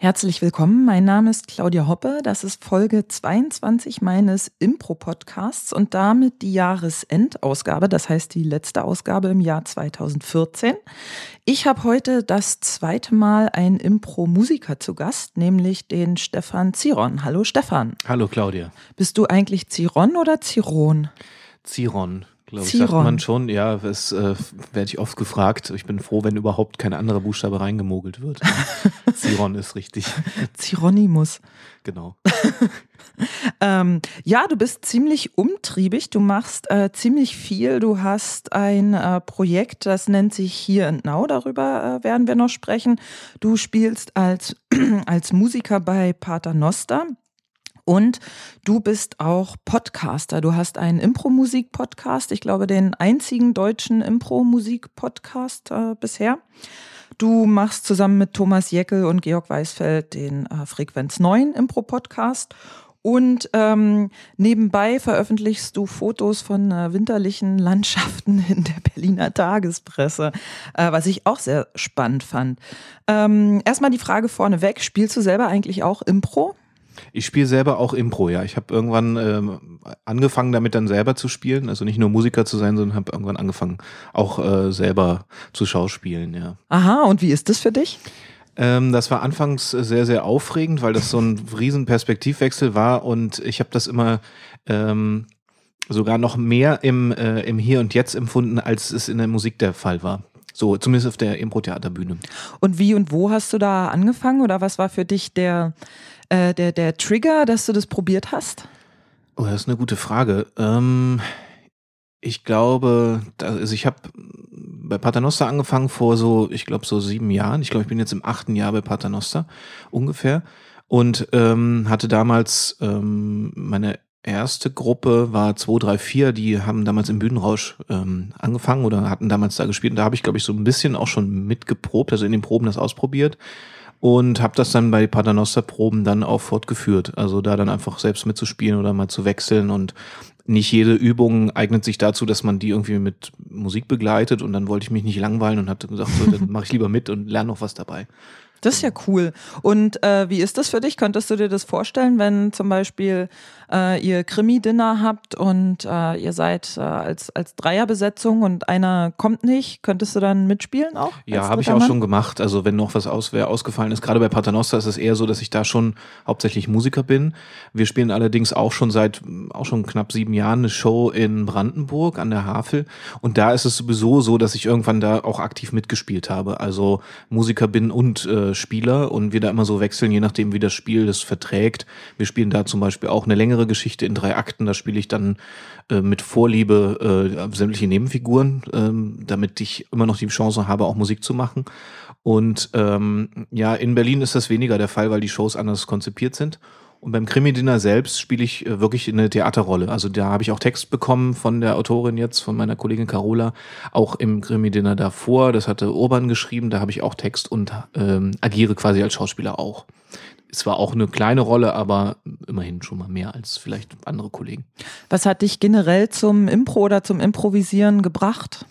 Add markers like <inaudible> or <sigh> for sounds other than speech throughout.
Herzlich willkommen, mein Name ist Claudia Hoppe, das ist Folge 22 meines Impro-Podcasts und damit die Jahresendausgabe, das heißt die letzte Ausgabe im Jahr 2014. Ich habe heute das zweite Mal einen Impro-Musiker zu Gast, nämlich den Stefan Ziron. Hallo Stefan. Hallo Claudia. Bist du eigentlich Ziron oder Ziron? Ziron glaube ich, sagt man schon. Ja, das äh, werde ich oft gefragt. Ich bin froh, wenn überhaupt kein anderer Buchstabe reingemogelt wird. <laughs> Ziron ist richtig. Zironimus. Genau. <laughs> ähm, ja, du bist ziemlich umtriebig. Du machst äh, ziemlich viel. Du hast ein äh, Projekt, das nennt sich Here and Now. Darüber äh, werden wir noch sprechen. Du spielst als, <clears throat> als Musiker bei Pater Noster. Und du bist auch Podcaster. Du hast einen Impro-Musik-Podcast. Ich glaube, den einzigen deutschen Impro-Musik-Podcast äh, bisher. Du machst zusammen mit Thomas Jeckel und Georg Weisfeld den äh, Frequenz 9 Impro-Podcast. Und ähm, nebenbei veröffentlichst du Fotos von äh, winterlichen Landschaften <laughs> in der Berliner Tagespresse, äh, was ich auch sehr spannend fand. Ähm, erstmal die Frage vorneweg, spielst du selber eigentlich auch Impro? Ich spiele selber auch Impro, ja. Ich habe irgendwann ähm, angefangen damit dann selber zu spielen, also nicht nur Musiker zu sein, sondern habe irgendwann angefangen auch äh, selber zu schauspielen, ja. Aha, und wie ist das für dich? Ähm, das war anfangs sehr, sehr aufregend, weil das so ein riesen Perspektivwechsel war und ich habe das immer ähm, sogar noch mehr im, äh, im Hier und Jetzt empfunden, als es in der Musik der Fall war. So, zumindest auf der Impro-Theaterbühne. Und wie und wo hast du da angefangen oder was war für dich der, äh, der, der Trigger, dass du das probiert hast? Oh, das ist eine gute Frage. Ähm, ich glaube, also ich habe bei Paternoster angefangen vor so, ich glaube, so sieben Jahren. Ich glaube, ich bin jetzt im achten Jahr bei Paternoster ungefähr. Und ähm, hatte damals ähm, meine erste Gruppe war 234, die haben damals im Bühnenrausch ähm, angefangen oder hatten damals da gespielt. Und da habe ich, glaube ich, so ein bisschen auch schon mitgeprobt, also in den Proben das ausprobiert und habe das dann bei Paternoster-Proben dann auch fortgeführt. Also da dann einfach selbst mitzuspielen oder mal zu wechseln und nicht jede Übung eignet sich dazu, dass man die irgendwie mit Musik begleitet und dann wollte ich mich nicht langweilen und hatte gesagt, so, dann mache ich lieber mit und lerne noch was dabei. Das ist ja cool. Und äh, wie ist das für dich? Könntest du dir das vorstellen, wenn zum Beispiel äh, ihr Krimi-Dinner habt und äh, ihr seid äh, als, als Dreierbesetzung und einer kommt nicht, könntest du dann mitspielen auch? Ja, habe ich auch schon gemacht. Also wenn noch was aus, wer ausgefallen ist, gerade bei Paternoster ist es eher so, dass ich da schon hauptsächlich Musiker bin. Wir spielen allerdings auch schon seit auch schon knapp sieben Jahren eine Show in Brandenburg an der Havel. Und da ist es sowieso so, dass ich irgendwann da auch aktiv mitgespielt habe. Also Musiker bin und äh, Spieler und wir da immer so wechseln, je nachdem, wie das Spiel das verträgt. Wir spielen da zum Beispiel auch eine längere längere Geschichte in drei Akten. Da spiele ich dann äh, mit Vorliebe äh, sämtliche Nebenfiguren, ähm, damit ich immer noch die Chance habe, auch Musik zu machen. Und ähm, ja, in Berlin ist das weniger der Fall, weil die Shows anders konzipiert sind. Und beim Krimi-Dinner selbst spiele ich äh, wirklich eine Theaterrolle. Also da habe ich auch Text bekommen von der Autorin jetzt, von meiner Kollegin Carola, auch im Krimi-Dinner davor. Das hatte Urban geschrieben, da habe ich auch Text und ähm, agiere quasi als Schauspieler auch es war auch eine kleine Rolle, aber immerhin schon mal mehr als vielleicht andere Kollegen. Was hat dich generell zum Impro oder zum Improvisieren gebracht?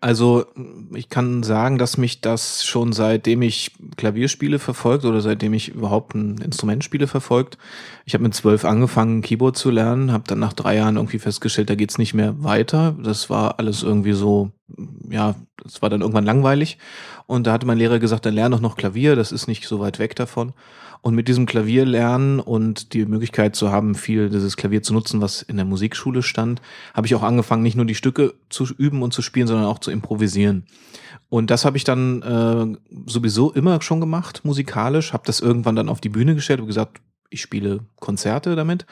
Also ich kann sagen, dass mich das schon seitdem ich Klavierspiele verfolgt oder seitdem ich überhaupt ein Instrument spiele verfolgt. Ich habe mit zwölf angefangen, Keyboard zu lernen, habe dann nach drei Jahren irgendwie festgestellt, da geht's nicht mehr weiter. Das war alles irgendwie so, ja, das war dann irgendwann langweilig. Und da hatte mein Lehrer gesagt, dann lerne doch noch Klavier, das ist nicht so weit weg davon. Und mit diesem Klavier lernen und die Möglichkeit zu haben, viel dieses Klavier zu nutzen, was in der Musikschule stand, habe ich auch angefangen, nicht nur die Stücke zu üben und zu spielen, sondern auch zu improvisieren. Und das habe ich dann äh, sowieso immer schon gemacht, musikalisch, habe das irgendwann dann auf die Bühne gestellt und gesagt, ich spiele Konzerte damit.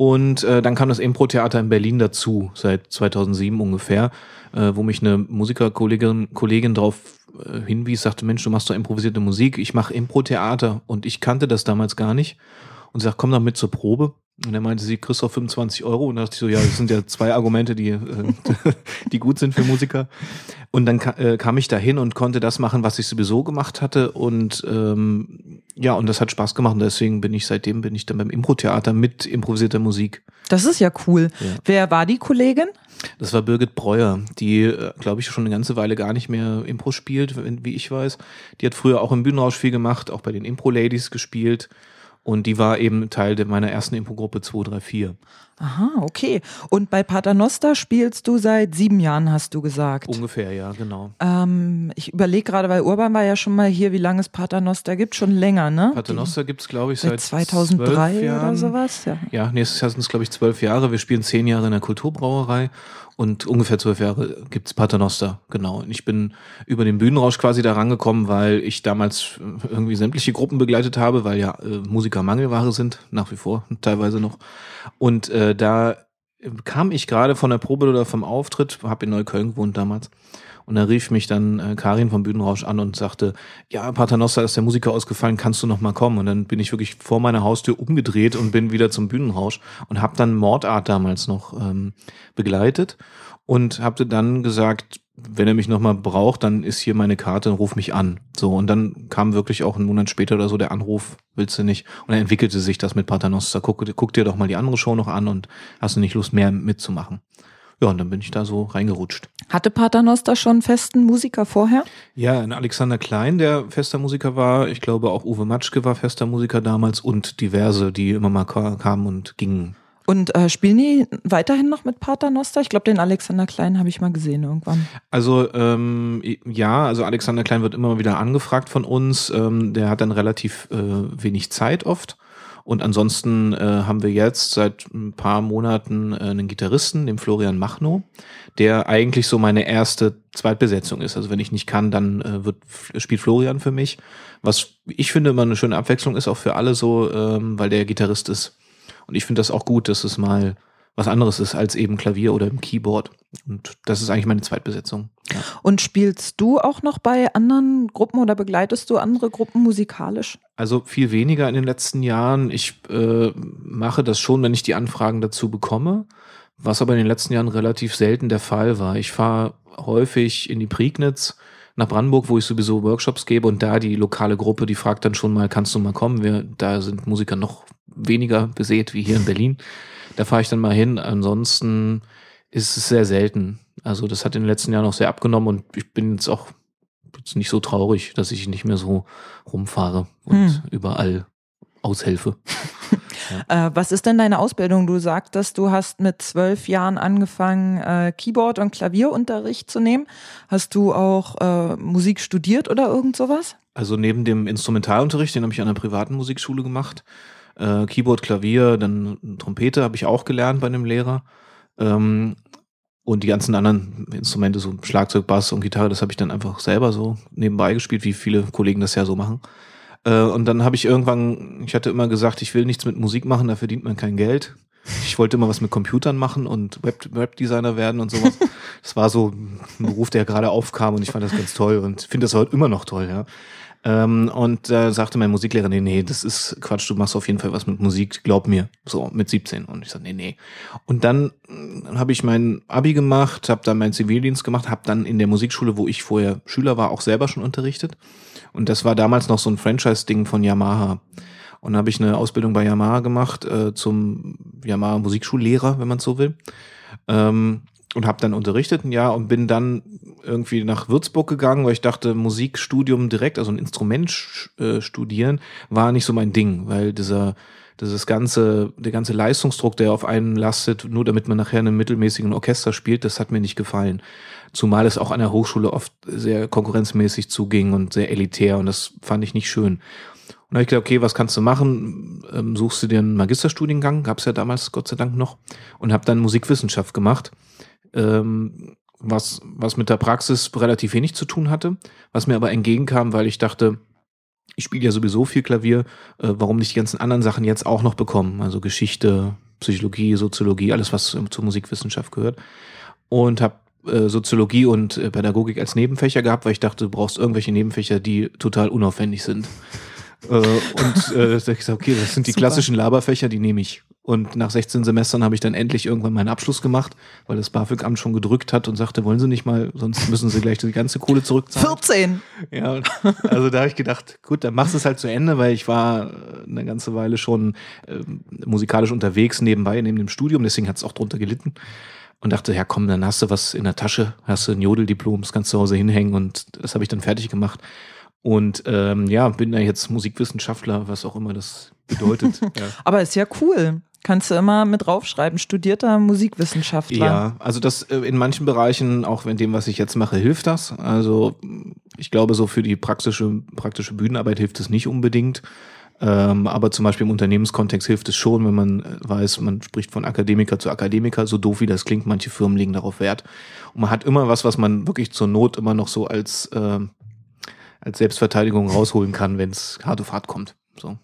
Und äh, dann kam das Impro-Theater in Berlin dazu, seit 2007 ungefähr, äh, wo mich eine Musikerkollegin Kollegin drauf äh, hinwies, sagte, Mensch, du machst doch improvisierte Musik, ich mache Impro-Theater und ich kannte das damals gar nicht. Und sie sagt, komm doch mit zur Probe. Und er meinte sie, kriegst doch 25 Euro. Und da dachte ich so, ja, das sind ja zwei Argumente, die, äh, <laughs> die gut sind für Musiker. Und dann ka äh, kam ich da hin und konnte das machen, was ich sowieso gemacht hatte. Und ähm, ja, und das hat Spaß gemacht und deswegen bin ich seitdem bin ich dann beim Impro-Theater mit improvisierter Musik. Das ist ja cool. Ja. Wer war die Kollegin? Das war Birgit Breuer, die, äh, glaube ich, schon eine ganze Weile gar nicht mehr Impro spielt, wie ich weiß. Die hat früher auch im Bühnenrausch viel gemacht, auch bei den Impro-Ladies gespielt. Und die war eben Teil meiner ersten Impro-Gruppe 234. Aha, okay. Und bei Paternoster spielst du seit sieben Jahren, hast du gesagt. Ungefähr, ja, genau. Ähm, ich überlege gerade, weil Urban war ja schon mal hier, wie lange es Paternoster gibt, schon länger, ne? Paternoster gibt es, glaube ich, seit, seit 2003 oder sowas. Ja, ja nächstes Jahr sind es, glaube ich, zwölf Jahre. Wir spielen zehn Jahre in der Kulturbrauerei und ungefähr zwölf Jahre gibt's Paternoster, genau. Und ich bin über den Bühnenrausch quasi da rangekommen, weil ich damals irgendwie sämtliche Gruppen begleitet habe, weil ja äh, Musiker Mangelware sind, nach wie vor teilweise noch. Und äh, da kam ich gerade von der Probe oder vom Auftritt, habe in Neukölln gewohnt damals. Und da rief mich dann äh, Karin vom Bühnenrausch an und sagte, ja, Paternoster ist der Musiker ausgefallen, kannst du noch mal kommen? Und dann bin ich wirklich vor meiner Haustür umgedreht und bin wieder zum Bühnenrausch und habe dann Mordart damals noch ähm, begleitet und habe dann gesagt, wenn er mich nochmal braucht, dann ist hier meine Karte, ruf mich an. So, und dann kam wirklich auch einen Monat später oder so der Anruf, willst du nicht? Und dann entwickelte sich das mit Paternoster. Guck, guck dir doch mal die andere Show noch an und hast du nicht Lust, mehr mitzumachen. Ja, und dann bin ich da so reingerutscht. Hatte Paternoster schon festen Musiker vorher? Ja, ein Alexander Klein, der fester Musiker war. Ich glaube auch Uwe Matschke war fester Musiker damals und diverse, die immer mal kamen und gingen. Und äh, spielen die weiterhin noch mit Paternoster? Ich glaube, den Alexander Klein habe ich mal gesehen irgendwann. Also ähm, ja, also Alexander Klein wird immer wieder angefragt von uns. Ähm, der hat dann relativ äh, wenig Zeit oft. Und ansonsten äh, haben wir jetzt seit ein paar Monaten äh, einen Gitarristen, den Florian Machno, der eigentlich so meine erste Zweitbesetzung ist. Also wenn ich nicht kann, dann äh, wird, spielt Florian für mich. Was ich finde immer eine schöne Abwechslung ist, auch für alle so, ähm, weil der Gitarrist ist. Und ich finde das auch gut, dass es mal was anderes ist als eben Klavier oder im Keyboard. Und das ist eigentlich meine Zweitbesetzung. Ja. Und spielst du auch noch bei anderen Gruppen oder begleitest du andere Gruppen musikalisch? Also viel weniger in den letzten Jahren. Ich äh, mache das schon, wenn ich die Anfragen dazu bekomme, was aber in den letzten Jahren relativ selten der Fall war. Ich fahre häufig in die Prignitz nach Brandenburg, wo ich sowieso Workshops gebe und da die lokale Gruppe, die fragt dann schon mal, kannst du mal kommen? Wir, da sind Musiker noch weniger besät wie hier in Berlin. Da fahre ich dann mal hin. Ansonsten ist es sehr selten. Also das hat in den letzten Jahren auch sehr abgenommen und ich bin jetzt auch jetzt nicht so traurig, dass ich nicht mehr so rumfahre und hm. überall aushelfe. <laughs> ja. äh, was ist denn deine Ausbildung? Du sagtest, du hast mit zwölf Jahren angefangen, äh, Keyboard- und Klavierunterricht zu nehmen. Hast du auch äh, Musik studiert oder irgend sowas? Also neben dem Instrumentalunterricht, den habe ich an einer privaten Musikschule gemacht, äh, Keyboard, Klavier, dann Trompete habe ich auch gelernt bei einem Lehrer. Ähm, und die ganzen anderen Instrumente, so Schlagzeug, Bass und Gitarre, das habe ich dann einfach selber so nebenbei gespielt, wie viele Kollegen das ja so machen. Äh, und dann habe ich irgendwann, ich hatte immer gesagt, ich will nichts mit Musik machen, da verdient man kein Geld. Ich wollte immer was mit Computern machen und Web Webdesigner werden und sowas. Das war so ein Beruf, der gerade aufkam und ich fand das ganz toll und finde das heute immer noch toll, ja. Ähm, und da äh, sagte mein Musiklehrer, nee, nee, das ist Quatsch, du machst auf jeden Fall was mit Musik, glaub mir. So, mit 17. Und ich sagte, nee, nee. Und dann äh, habe ich mein Abi gemacht, habe dann meinen Zivildienst gemacht, habe dann in der Musikschule, wo ich vorher Schüler war, auch selber schon unterrichtet. Und das war damals noch so ein Franchise-Ding von Yamaha. Und habe ich eine Ausbildung bei Yamaha gemacht äh, zum Yamaha Musikschullehrer, wenn man so will. Ähm, und habe dann unterrichtet ein Jahr und bin dann irgendwie nach Würzburg gegangen, weil ich dachte, Musikstudium direkt, also ein Instrument äh, studieren, war nicht so mein Ding, weil dieser dieses ganze, der ganze Leistungsdruck, der auf einen lastet, nur damit man nachher in einem mittelmäßigen Orchester spielt, das hat mir nicht gefallen. Zumal es auch an der Hochschule oft sehr konkurrenzmäßig zuging und sehr elitär und das fand ich nicht schön. Und da habe ich gedacht, okay, was kannst du machen? Ähm, suchst du dir einen Magisterstudiengang, gab es ja damals Gott sei Dank noch, und habe dann Musikwissenschaft gemacht ähm, was, was mit der Praxis relativ wenig zu tun hatte, was mir aber entgegenkam, weil ich dachte, ich spiele ja sowieso viel Klavier, äh, warum nicht die ganzen anderen Sachen jetzt auch noch bekommen? Also Geschichte, Psychologie, Soziologie, alles, was zur Musikwissenschaft gehört. Und habe äh, Soziologie und äh, Pädagogik als Nebenfächer gehabt, weil ich dachte, du brauchst irgendwelche Nebenfächer, die total unaufwendig sind. Äh, und äh, ich gesagt, okay, das sind die Super. klassischen Laberfächer, die nehme ich. Und nach 16 Semestern habe ich dann endlich irgendwann meinen Abschluss gemacht, weil das BAföG-Amt schon gedrückt hat und sagte, wollen Sie nicht mal, sonst müssen Sie gleich die ganze Kohle zurückzahlen. 14! Ja, also da habe ich gedacht, gut, dann machst du es halt zu Ende, weil ich war eine ganze Weile schon äh, musikalisch unterwegs nebenbei, neben dem Studium, deswegen hat es auch drunter gelitten. Und dachte, ja komm, dann hast du was in der Tasche, hast du ein Jodeldiplom, das kannst du zu Hause hinhängen und das habe ich dann fertig gemacht. Und ähm, ja, bin da jetzt Musikwissenschaftler, was auch immer das bedeutet. <laughs> ja. Aber ist ja cool. Kannst du immer mit draufschreiben, studierter Musikwissenschaftler. Ja, also das äh, in manchen Bereichen, auch in dem, was ich jetzt mache, hilft das. Also ich glaube, so für die praktische, praktische Bühnenarbeit hilft es nicht unbedingt. Ähm, aber zum Beispiel im Unternehmenskontext hilft es schon, wenn man äh, weiß, man spricht von Akademiker zu Akademiker, so doof wie das klingt, manche Firmen legen darauf Wert. Und man hat immer was, was man wirklich zur Not immer noch so als, äh, als Selbstverteidigung rausholen kann, wenn es hart auf hart kommt. So.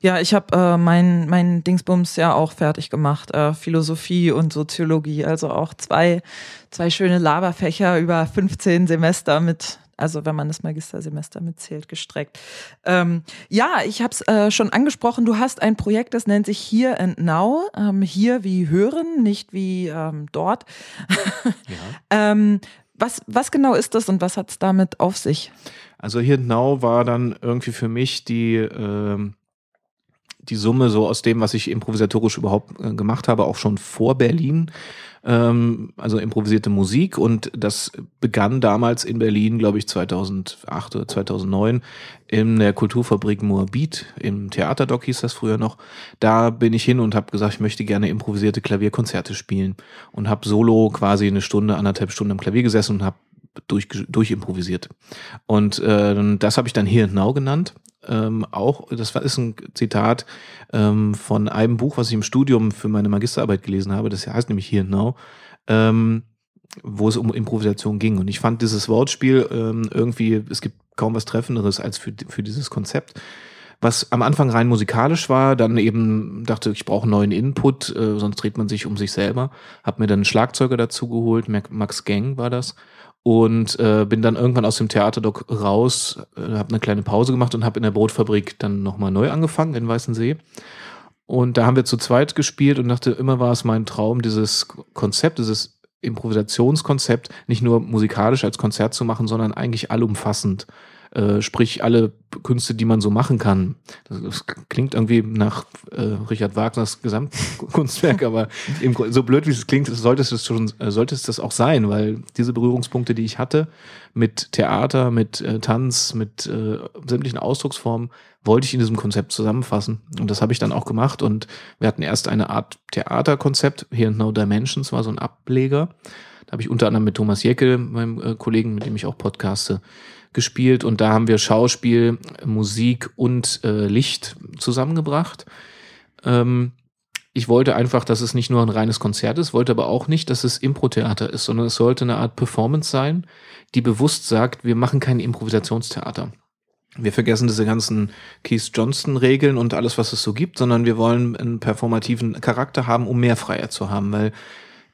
Ja, ich habe äh, mein, mein Dingsbums ja auch fertig gemacht, äh, Philosophie und Soziologie, also auch zwei, zwei schöne Laberfächer über 15 Semester mit also wenn man das Magistersemester mitzählt, gestreckt. Ähm, ja, ich habe es äh, schon angesprochen, du hast ein Projekt, das nennt sich Here and Now. Ähm, hier wie hören, nicht wie ähm, dort. ja. <laughs> ähm, was, was genau ist das und was hat es damit auf sich? Also and Now war dann irgendwie für mich die, äh, die Summe so aus dem, was ich improvisatorisch überhaupt äh, gemacht habe, auch schon vor Berlin ähm, also improvisierte Musik und das begann damals in Berlin, glaube ich, 2008 oder 2009 in der Kulturfabrik Moabit, im Theaterdoc hieß das früher noch. Da bin ich hin und habe gesagt, ich möchte gerne improvisierte Klavierkonzerte spielen und habe solo quasi eine Stunde, anderthalb Stunden am Klavier gesessen und habe durch, durch improvisiert. Und äh, das habe ich dann Here and Now genannt ähm, auch, das ist ein Zitat ähm, von einem Buch, was ich im Studium für meine Magisterarbeit gelesen habe, das heißt nämlich Here Now, ähm, wo es um Improvisation ging. Und ich fand dieses Wortspiel ähm, irgendwie, es gibt kaum was Treffenderes als für, für dieses Konzept was am Anfang rein musikalisch war, dann eben dachte, ich brauche neuen Input, äh, sonst dreht man sich um sich selber. Hab mir dann einen Schlagzeuger dazu geholt, Max Gang war das, und äh, bin dann irgendwann aus dem Theaterdoc raus, äh, habe eine kleine Pause gemacht und habe in der Brotfabrik dann nochmal neu angefangen in Weißensee. Und da haben wir zu zweit gespielt und dachte, immer war es mein Traum, dieses Konzept, dieses Improvisationskonzept nicht nur musikalisch als Konzert zu machen, sondern eigentlich allumfassend äh, sprich alle Künste, die man so machen kann. Das, das klingt irgendwie nach äh, Richard Wagners Gesamtkunstwerk, aber eben, so blöd wie es klingt, sollte es schon, äh, sollte es das auch sein, weil diese Berührungspunkte, die ich hatte mit Theater, mit äh, Tanz, mit äh, sämtlichen Ausdrucksformen, wollte ich in diesem Konzept zusammenfassen. Und das habe ich dann auch gemacht. Und wir hatten erst eine Art Theaterkonzept, Here and No Dimensions war so ein Ableger. Da habe ich unter anderem mit Thomas Jeckel, meinem äh, Kollegen, mit dem ich auch podcaste, gespielt und da haben wir Schauspiel, Musik und äh, Licht zusammengebracht. Ähm, ich wollte einfach, dass es nicht nur ein reines Konzert ist, wollte aber auch nicht, dass es Impro-Theater ist, sondern es sollte eine Art Performance sein, die bewusst sagt, wir machen kein Improvisationstheater. Wir vergessen diese ganzen Keith Johnston-Regeln und alles, was es so gibt, sondern wir wollen einen performativen Charakter haben, um mehr Freiheit zu haben, weil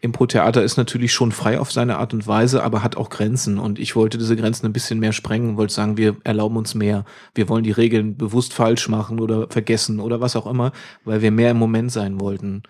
Impro-Theater ist natürlich schon frei auf seine Art und Weise, aber hat auch Grenzen. Und ich wollte diese Grenzen ein bisschen mehr sprengen, wollte sagen, wir erlauben uns mehr. Wir wollen die Regeln bewusst falsch machen oder vergessen oder was auch immer, weil wir mehr im Moment sein wollten.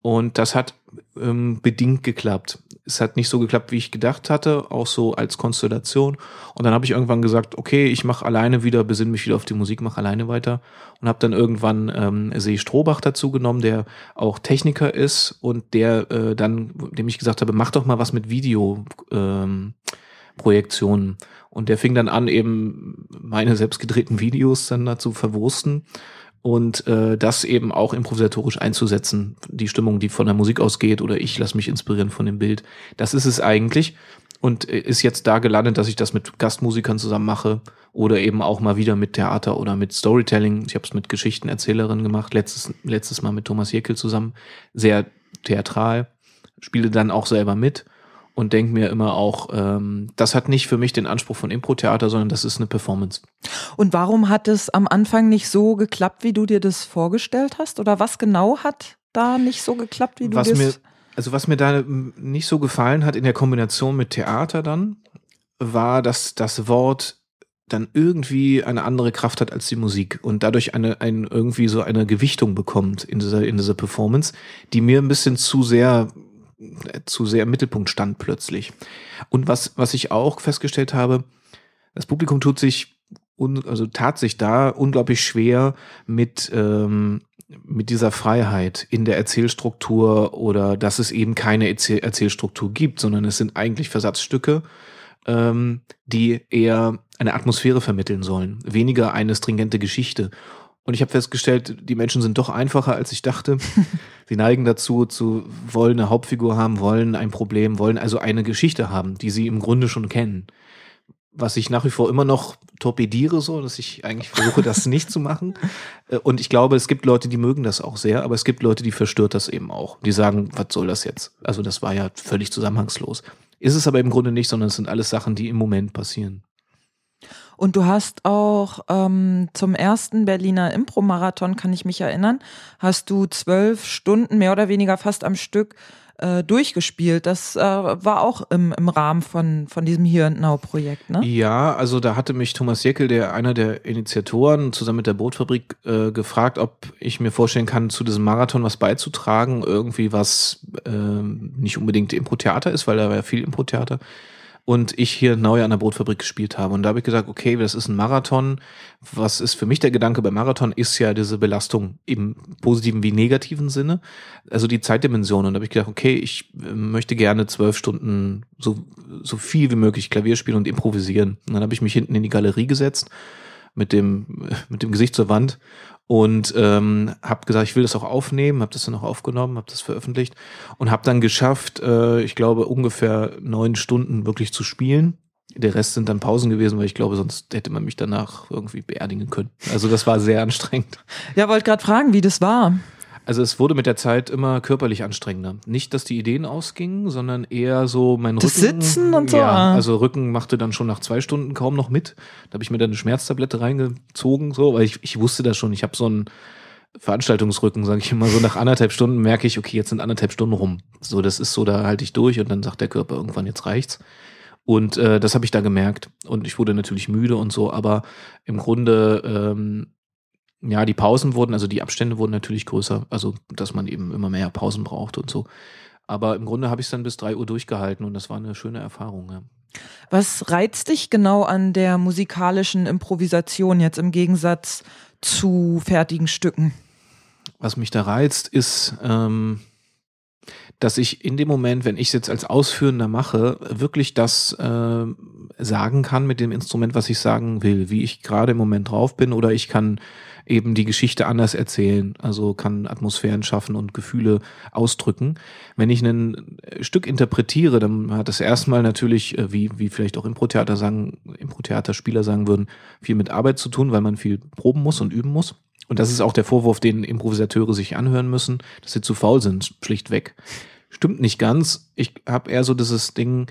Und das hat ähm, bedingt geklappt. Es hat nicht so geklappt, wie ich gedacht hatte, auch so als Konstellation. Und dann habe ich irgendwann gesagt, okay, ich mache alleine wieder, besinne mich wieder auf die Musik, mache alleine weiter. Und habe dann irgendwann ähm, See Strohbach dazu genommen, der auch Techniker ist und der äh, dann, dem ich gesagt habe, mach doch mal was mit Videoprojektionen. Ähm, und der fing dann an, eben meine selbst gedrehten Videos dann dazu verwursten und äh, das eben auch improvisatorisch einzusetzen. Die Stimmung, die von der Musik ausgeht oder ich lasse mich inspirieren von dem Bild. Das ist es eigentlich und äh, ist jetzt da gelandet, dass ich das mit Gastmusikern zusammen mache oder eben auch mal wieder mit Theater oder mit Storytelling. Ich habe es mit Geschichtenerzählerinnen gemacht, letztes, letztes Mal mit Thomas Jekyll zusammen, sehr theatral, spiele dann auch selber mit und denke mir immer auch, ähm, das hat nicht für mich den Anspruch von Impro-Theater, sondern das ist eine Performance. Und warum hat es am Anfang nicht so geklappt, wie du dir das vorgestellt hast? Oder was genau hat da nicht so geklappt, wie du was mir, Also was mir da nicht so gefallen hat in der Kombination mit Theater dann, war, dass das Wort dann irgendwie eine andere Kraft hat als die Musik und dadurch eine, ein, irgendwie so eine Gewichtung bekommt in dieser, in dieser Performance, die mir ein bisschen zu sehr, zu sehr im Mittelpunkt stand plötzlich. Und was, was ich auch festgestellt habe, das Publikum tut sich, also tat sich da unglaublich schwer mit, ähm, mit dieser Freiheit in der Erzählstruktur oder dass es eben keine Erzähl Erzählstruktur gibt, sondern es sind eigentlich Versatzstücke, ähm, die eher eine Atmosphäre vermitteln sollen, weniger eine stringente Geschichte. Und ich habe festgestellt, die Menschen sind doch einfacher, als ich dachte. <laughs> Sie neigen dazu, zu wollen eine Hauptfigur haben, wollen ein Problem, wollen also eine Geschichte haben, die sie im Grunde schon kennen. Was ich nach wie vor immer noch torpediere, so, dass ich eigentlich versuche, das <laughs> nicht zu machen. Äh, und ich glaube, es gibt Leute, die mögen das auch sehr, aber es gibt Leute, die verstört das eben auch. Die sagen, was soll das jetzt? Also das war ja völlig zusammenhangslos. Ist es aber im Grunde nicht, sondern es sind alles Sachen, die im Moment passieren. Und du hast auch ähm, zum ersten Berliner Impro-Marathon, kann ich mich erinnern, hast du zwölf Stunden mehr oder weniger fast am Stück äh, durchgespielt. Das äh, war auch im, im Rahmen von, von diesem Here and Now-Projekt, ne? Ja, also da hatte mich Thomas Jeckel, der einer der Initiatoren, zusammen mit der Bootfabrik äh, gefragt, ob ich mir vorstellen kann, zu diesem Marathon was beizutragen. Irgendwie was äh, nicht unbedingt Impro-Theater ist, weil da war ja viel Impro-Theater und ich hier neu an der Brotfabrik gespielt habe. Und da habe ich gesagt, okay, das ist ein Marathon. Was ist für mich der Gedanke beim Marathon, ist ja diese Belastung im positiven wie negativen Sinne. Also die Zeitdimension. Und da habe ich gedacht, okay, ich äh, möchte gerne zwölf Stunden so, so viel wie möglich Klavier spielen und improvisieren. Und dann habe ich mich hinten in die Galerie gesetzt mit dem, mit dem Gesicht zur Wand und ähm, habe gesagt, ich will das auch aufnehmen, habe das dann auch aufgenommen, habe das veröffentlicht und habe dann geschafft, äh, ich glaube ungefähr neun Stunden wirklich zu spielen. Der Rest sind dann Pausen gewesen, weil ich glaube, sonst hätte man mich danach irgendwie beerdigen können. Also das war sehr <laughs> anstrengend. Ja, wollte gerade fragen, wie das war. Also es wurde mit der Zeit immer körperlich anstrengender. Nicht, dass die Ideen ausgingen, sondern eher so mein das Rücken. Sitzen und so. Ja, also Rücken machte dann schon nach zwei Stunden kaum noch mit. Da habe ich mir dann eine Schmerztablette reingezogen, so, weil ich, ich wusste das schon. Ich habe so einen Veranstaltungsrücken, sage ich immer. So nach anderthalb Stunden merke ich, okay, jetzt sind anderthalb Stunden rum. So, das ist so, da halte ich durch und dann sagt der Körper irgendwann, jetzt reicht's. Und äh, das habe ich da gemerkt. Und ich wurde natürlich müde und so, aber im Grunde ähm, ja, die Pausen wurden, also die Abstände wurden natürlich größer, also dass man eben immer mehr Pausen braucht und so. Aber im Grunde habe ich es dann bis drei Uhr durchgehalten und das war eine schöne Erfahrung. Ja. Was reizt dich genau an der musikalischen Improvisation jetzt im Gegensatz zu fertigen Stücken? Was mich da reizt, ist, ähm, dass ich in dem Moment, wenn ich es jetzt als Ausführender mache, wirklich das äh, sagen kann mit dem Instrument, was ich sagen will, wie ich gerade im Moment drauf bin, oder ich kann eben die Geschichte anders erzählen, also kann Atmosphären schaffen und Gefühle ausdrücken. Wenn ich ein Stück interpretiere, dann hat das erstmal natürlich, äh, wie, wie vielleicht auch Impro-Theater sagen, Impro-Theater-Spieler sagen würden, viel mit Arbeit zu tun, weil man viel proben muss und üben muss. Und das ist auch der Vorwurf, den Improvisateure sich anhören müssen, dass sie zu faul sind, schlichtweg. Stimmt nicht ganz. Ich habe eher so dieses Ding,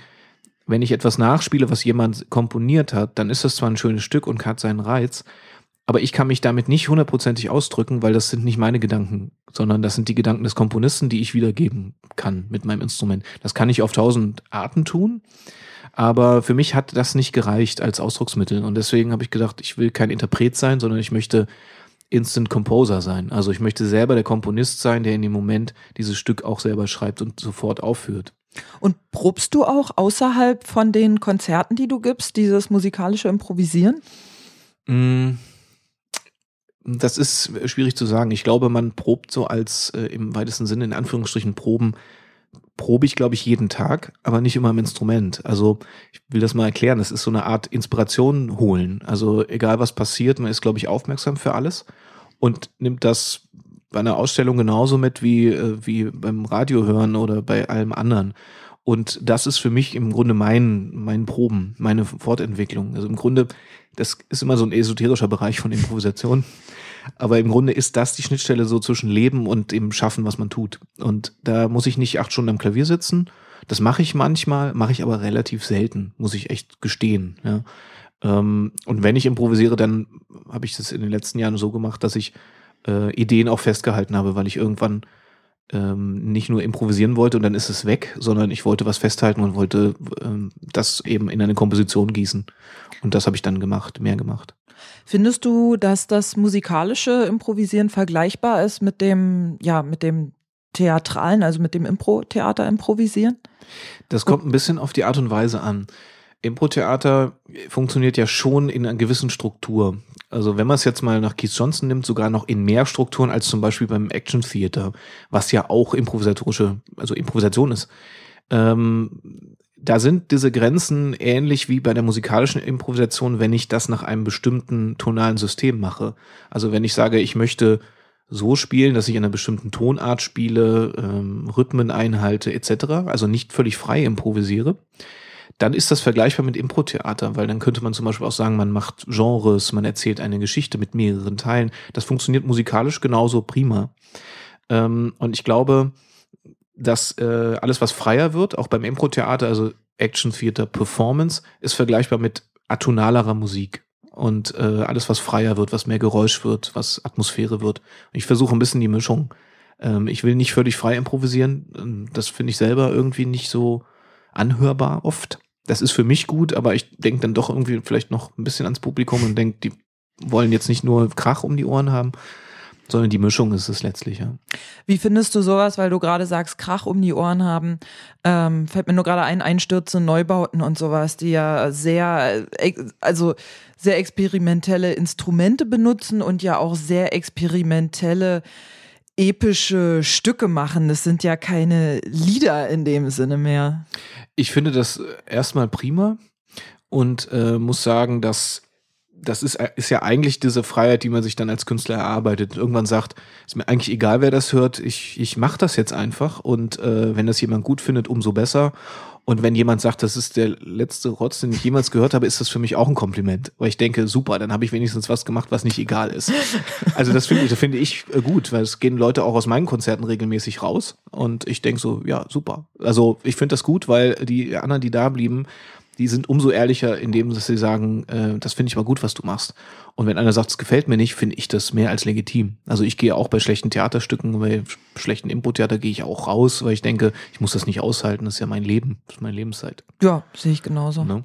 wenn ich etwas nachspiele, was jemand komponiert hat, dann ist das zwar ein schönes Stück und hat seinen Reiz, aber ich kann mich damit nicht hundertprozentig ausdrücken, weil das sind nicht meine Gedanken, sondern das sind die Gedanken des Komponisten, die ich wiedergeben kann mit meinem Instrument. Das kann ich auf tausend Arten tun, aber für mich hat das nicht gereicht als Ausdrucksmittel und deswegen habe ich gedacht, ich will kein Interpret sein, sondern ich möchte Instant Composer sein. Also ich möchte selber der Komponist sein, der in dem Moment dieses Stück auch selber schreibt und sofort aufführt. Und probst du auch außerhalb von den Konzerten, die du gibst, dieses musikalische Improvisieren? Mm, das ist schwierig zu sagen. Ich glaube, man probt so als äh, im weitesten Sinne in Anführungsstrichen proben probe ich, glaube ich, jeden Tag, aber nicht immer im Instrument. Also ich will das mal erklären. Das ist so eine Art Inspiration holen. Also egal was passiert, man ist, glaube ich, aufmerksam für alles und nimmt das bei einer Ausstellung genauso mit wie, äh, wie beim Radio hören oder bei allem anderen. Und das ist für mich im Grunde mein, mein Proben, meine Fortentwicklung. Also im Grunde, das ist immer so ein esoterischer Bereich von Improvisation. Aber im Grunde ist das die Schnittstelle so zwischen Leben und dem Schaffen, was man tut. Und da muss ich nicht acht Stunden am Klavier sitzen. Das mache ich manchmal, mache ich aber relativ selten, muss ich echt gestehen. Ja. Ähm, und wenn ich improvisiere, dann habe ich das in den letzten Jahren so gemacht, dass ich äh, Ideen auch festgehalten habe, weil ich irgendwann ähm, nicht nur improvisieren wollte und dann ist es weg, sondern ich wollte was festhalten und wollte ähm, das eben in eine Komposition gießen. Und das habe ich dann gemacht, mehr gemacht. Findest du, dass das musikalische Improvisieren vergleichbar ist mit dem, ja, mit dem theatralen, also mit dem Impro-Theater improvisieren? Das kommt ein bisschen auf die Art und Weise an. Impro-Theater funktioniert ja schon in einer gewissen Struktur. Also wenn man es jetzt mal nach Keith Johnson nimmt, sogar noch in mehr Strukturen als zum Beispiel beim Action Theater, was ja auch improvisatorische, also Improvisation ist. Ähm, da sind diese Grenzen ähnlich wie bei der musikalischen Improvisation, wenn ich das nach einem bestimmten tonalen System mache. Also wenn ich sage, ich möchte so spielen, dass ich in einer bestimmten Tonart spiele, ähm, Rhythmen einhalte etc., also nicht völlig frei improvisiere, dann ist das vergleichbar mit Impro-Theater, weil dann könnte man zum Beispiel auch sagen, man macht Genres, man erzählt eine Geschichte mit mehreren Teilen. Das funktioniert musikalisch genauso prima. Ähm, und ich glaube, dass äh, alles, was freier wird, auch beim Impro-Theater, also Action Theater Performance, ist vergleichbar mit atonalerer Musik. Und äh, alles, was freier wird, was mehr Geräusch wird, was Atmosphäre wird. Ich versuche ein bisschen die Mischung. Ähm, ich will nicht völlig frei improvisieren. Das finde ich selber irgendwie nicht so anhörbar oft das ist für mich gut, aber ich denke dann doch irgendwie vielleicht noch ein bisschen ans Publikum und denke, die wollen jetzt nicht nur Krach um die Ohren haben, sondern die Mischung ist es letztlich, ja. Wie findest du sowas, weil du gerade sagst, Krach um die Ohren haben? Ähm, fällt mir nur gerade ein, Einstürze, Neubauten und sowas, die ja sehr, äh, also sehr experimentelle Instrumente benutzen und ja auch sehr experimentelle epische Stücke machen. Das sind ja keine Lieder in dem Sinne mehr. Ich finde das erstmal prima und äh, muss sagen, dass das ist, ist ja eigentlich diese Freiheit, die man sich dann als Künstler erarbeitet. Irgendwann sagt, ist mir eigentlich egal, wer das hört, ich, ich mache das jetzt einfach und äh, wenn das jemand gut findet, umso besser. Und wenn jemand sagt, das ist der letzte Rotz, den ich jemals gehört habe, ist das für mich auch ein Kompliment. Weil ich denke, super, dann habe ich wenigstens was gemacht, was nicht egal ist. Also das finde ich, das finde ich äh, gut, weil es gehen Leute auch aus meinen Konzerten regelmäßig raus. Und ich denke so, ja, super. Also ich finde das gut, weil die anderen, die da blieben, die sind umso ehrlicher in dem, dass sie sagen, äh, das finde ich mal gut, was du machst. Und wenn einer sagt, es gefällt mir nicht, finde ich das mehr als legitim. Also ich gehe auch bei schlechten Theaterstücken, bei schlechten Impro-Theater gehe ich auch raus, weil ich denke, ich muss das nicht aushalten, das ist ja mein Leben, das ist meine Lebenszeit. Ja, sehe ich genauso. Ne?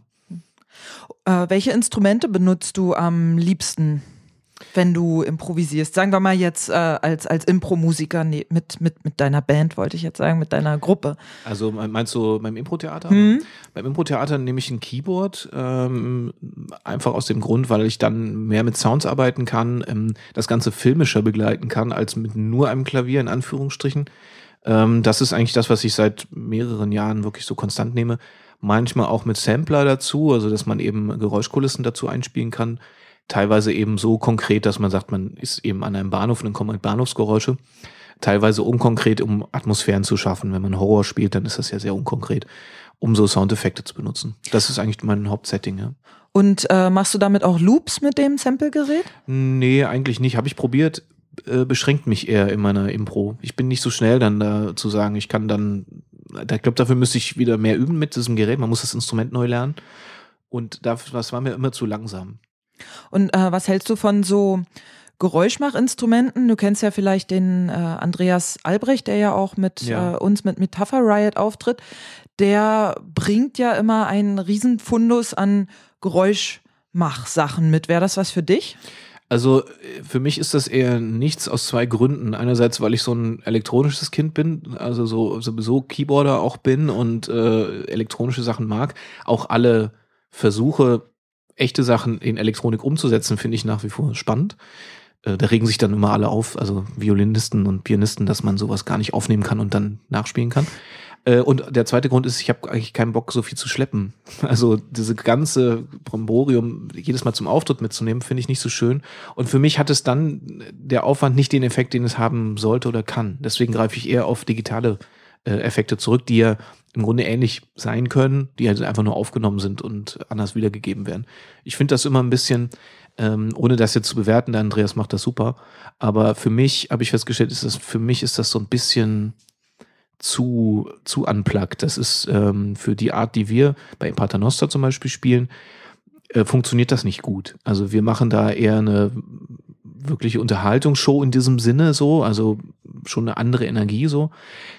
Äh, welche Instrumente benutzt du am liebsten? Wenn du improvisierst? Sagen wir mal jetzt äh, als, als Impro-Musiker nee, mit, mit, mit deiner Band, wollte ich jetzt sagen, mit deiner Gruppe. Also meinst du beim Impro-Theater? Hm. Beim Impro-Theater nehme ich ein Keyboard, ähm, einfach aus dem Grund, weil ich dann mehr mit Sounds arbeiten kann, ähm, das Ganze filmischer begleiten kann, als mit nur einem Klavier, in Anführungsstrichen. Ähm, das ist eigentlich das, was ich seit mehreren Jahren wirklich so konstant nehme. Manchmal auch mit Sampler dazu, also dass man eben Geräuschkulissen dazu einspielen kann teilweise eben so konkret, dass man sagt, man ist eben an einem Bahnhof und dann kommen halt Bahnhofsgeräusche. Teilweise unkonkret, um Atmosphären zu schaffen. Wenn man Horror spielt, dann ist das ja sehr unkonkret, um so Soundeffekte zu benutzen. Das ist eigentlich mein Hauptsetting, ja. Und äh, machst du damit auch Loops mit dem Sample-Gerät? Nee, eigentlich nicht. Habe ich probiert, äh, beschränkt mich eher in meiner Impro. Ich bin nicht so schnell dann da zu sagen, ich kann dann, ich glaube, dafür müsste ich wieder mehr üben mit diesem Gerät. Man muss das Instrument neu lernen. Und das, das war mir immer zu langsam. Und äh, was hältst du von so Geräuschmachinstrumenten? Du kennst ja vielleicht den äh, Andreas Albrecht, der ja auch mit ja. Äh, uns mit Metapher Riot auftritt. Der bringt ja immer einen Riesenfundus an Geräuschmachsachen mit. Wäre das was für dich? Also für mich ist das eher nichts aus zwei Gründen. Einerseits, weil ich so ein elektronisches Kind bin, also so sowieso Keyboarder auch bin und äh, elektronische Sachen mag. Auch alle Versuche, echte Sachen in Elektronik umzusetzen, finde ich nach wie vor spannend. Äh, da regen sich dann immer alle auf, also Violinisten und Pianisten, dass man sowas gar nicht aufnehmen kann und dann nachspielen kann. Äh, und der zweite Grund ist, ich habe eigentlich keinen Bock, so viel zu schleppen. <laughs> Also diese ganze Bromborium jedes Mal zum Auftritt mitzunehmen, finde ich nicht so schön. Und für mich hat es dann der Aufwand nicht den Effekt, den es haben sollte oder kann. Deswegen greife ich eher auf digitale äh, Effekte zurück, die ja im Grunde ähnlich sein können, die halt einfach nur aufgenommen sind und anders wiedergegeben werden. Ich finde das immer ein bisschen, ähm, ohne das jetzt zu bewerten, der Andreas macht das super, aber für mich habe ich festgestellt, ist das, für mich ist das so ein bisschen zu, zu unplugged. Das ist ähm, für die Art, die wir bei Paternoster zum Beispiel spielen, äh, funktioniert das nicht gut. Also wir machen da eher eine wirkliche Unterhaltungsshow in diesem Sinne so. Also schon eine andere Energie so.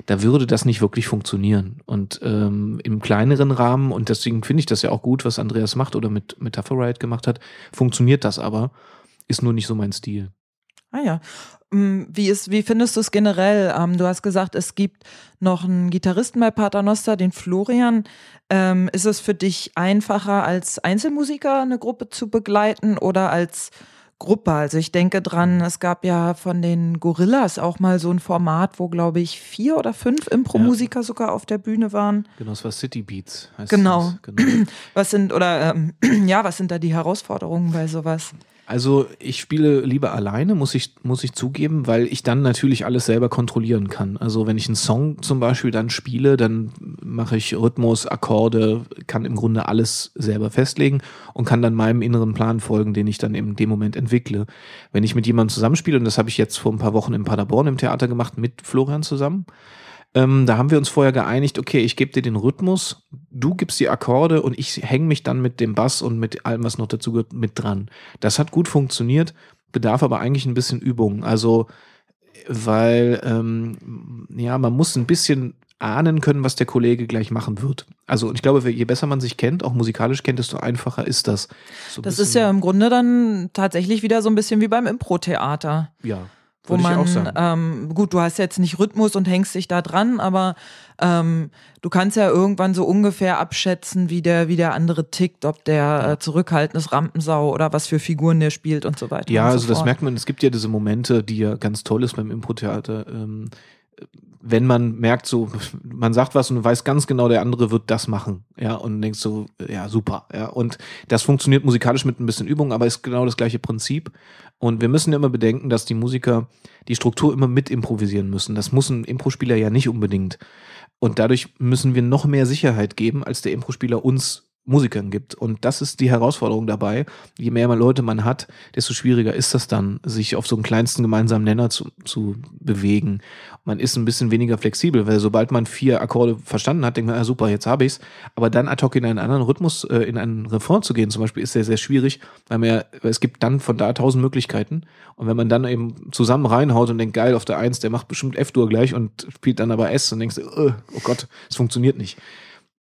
Da würde das nicht wirklich funktionieren. Und ähm, im kleineren Rahmen, und deswegen finde ich das ja auch gut, was Andreas macht oder mit Metapherite gemacht hat, funktioniert das aber. Ist nur nicht so mein Stil. Ah ja. Mm, wie, ist, wie findest du es generell? Ähm, du hast gesagt, es gibt noch einen Gitarristen bei Paternoster, den Florian. Ähm, ist es für dich einfacher, als Einzelmusiker eine Gruppe zu begleiten oder als Gruppe? Also ich denke dran, es gab ja von den Gorillas auch mal so ein Format, wo glaube ich vier oder fünf Impro-Musiker ja. sogar auf der Bühne waren. Genau, es war City Beats. genau. genau. <clears throat> Was sind oder ähm, <clears throat> ja, was sind da die Herausforderungen bei sowas? Also ich spiele lieber alleine, muss ich, muss ich zugeben, weil ich dann natürlich alles selber kontrollieren kann. Also wenn ich einen Song zum Beispiel dann spiele, dann mache ich Rhythmus, Akkorde, kann im Grunde alles selber festlegen und kann dann meinem inneren Plan folgen, den ich dann in dem Moment entwickle. Wenn ich mit jemandem zusammenspiele, und das habe ich jetzt vor ein paar Wochen in Paderborn im Theater gemacht, mit Florian zusammen, ähm, da haben wir uns vorher geeinigt, okay, ich gebe dir den Rhythmus, du gibst die Akkorde und ich hänge mich dann mit dem Bass und mit allem, was noch dazu gehört, mit dran. Das hat gut funktioniert, bedarf aber eigentlich ein bisschen Übung. Also, weil, ähm, ja, man muss ein bisschen ahnen können, was der Kollege gleich machen wird. Also ich glaube, je besser man sich kennt, auch musikalisch kennt, desto einfacher ist das. So das ist ja im Grunde dann tatsächlich wieder so ein bisschen wie beim Impro-Theater. Ja wo man, ähm, gut, du hast jetzt nicht Rhythmus und hängst dich da dran, aber ähm, du kannst ja irgendwann so ungefähr abschätzen, wie der, wie der andere tickt, ob der äh, zurückhaltend ist, Rampensau oder was für Figuren der spielt und so weiter. Ja, so also fort. das merkt man, es gibt ja diese Momente, die ja ganz toll ist beim Impro-Theater. Ähm, wenn man merkt, so, <laughs> man sagt was und weiß ganz genau, der andere wird das machen, ja, und denkst so, ja, super, ja, und das funktioniert musikalisch mit ein bisschen Übung, aber ist genau das gleiche Prinzip. Und wir müssen ja immer bedenken, dass die Musiker die Struktur immer mit improvisieren müssen. Das muss ein Impro-Spieler ja nicht unbedingt. Und dadurch müssen wir noch mehr Sicherheit geben, als der Impro-Spieler uns Musikern gibt. Und das ist die Herausforderung dabei. Je mehr Leute man hat, desto schwieriger ist das dann, sich auf so einen kleinsten gemeinsamen Nenner zu, zu bewegen. Man ist ein bisschen weniger flexibel, weil sobald man vier Akkorde verstanden hat, denkt man, ah, super, jetzt habe ich's. Aber dann ad hoc in einen anderen Rhythmus, äh, in einen Refrain zu gehen, zum Beispiel, ist sehr, sehr schwierig, weil man ja, es gibt dann von da tausend Möglichkeiten. Und wenn man dann eben zusammen reinhaut und denkt, geil, auf der Eins, der macht bestimmt F-Dur gleich und spielt dann aber S und denkst, oh Gott, es funktioniert nicht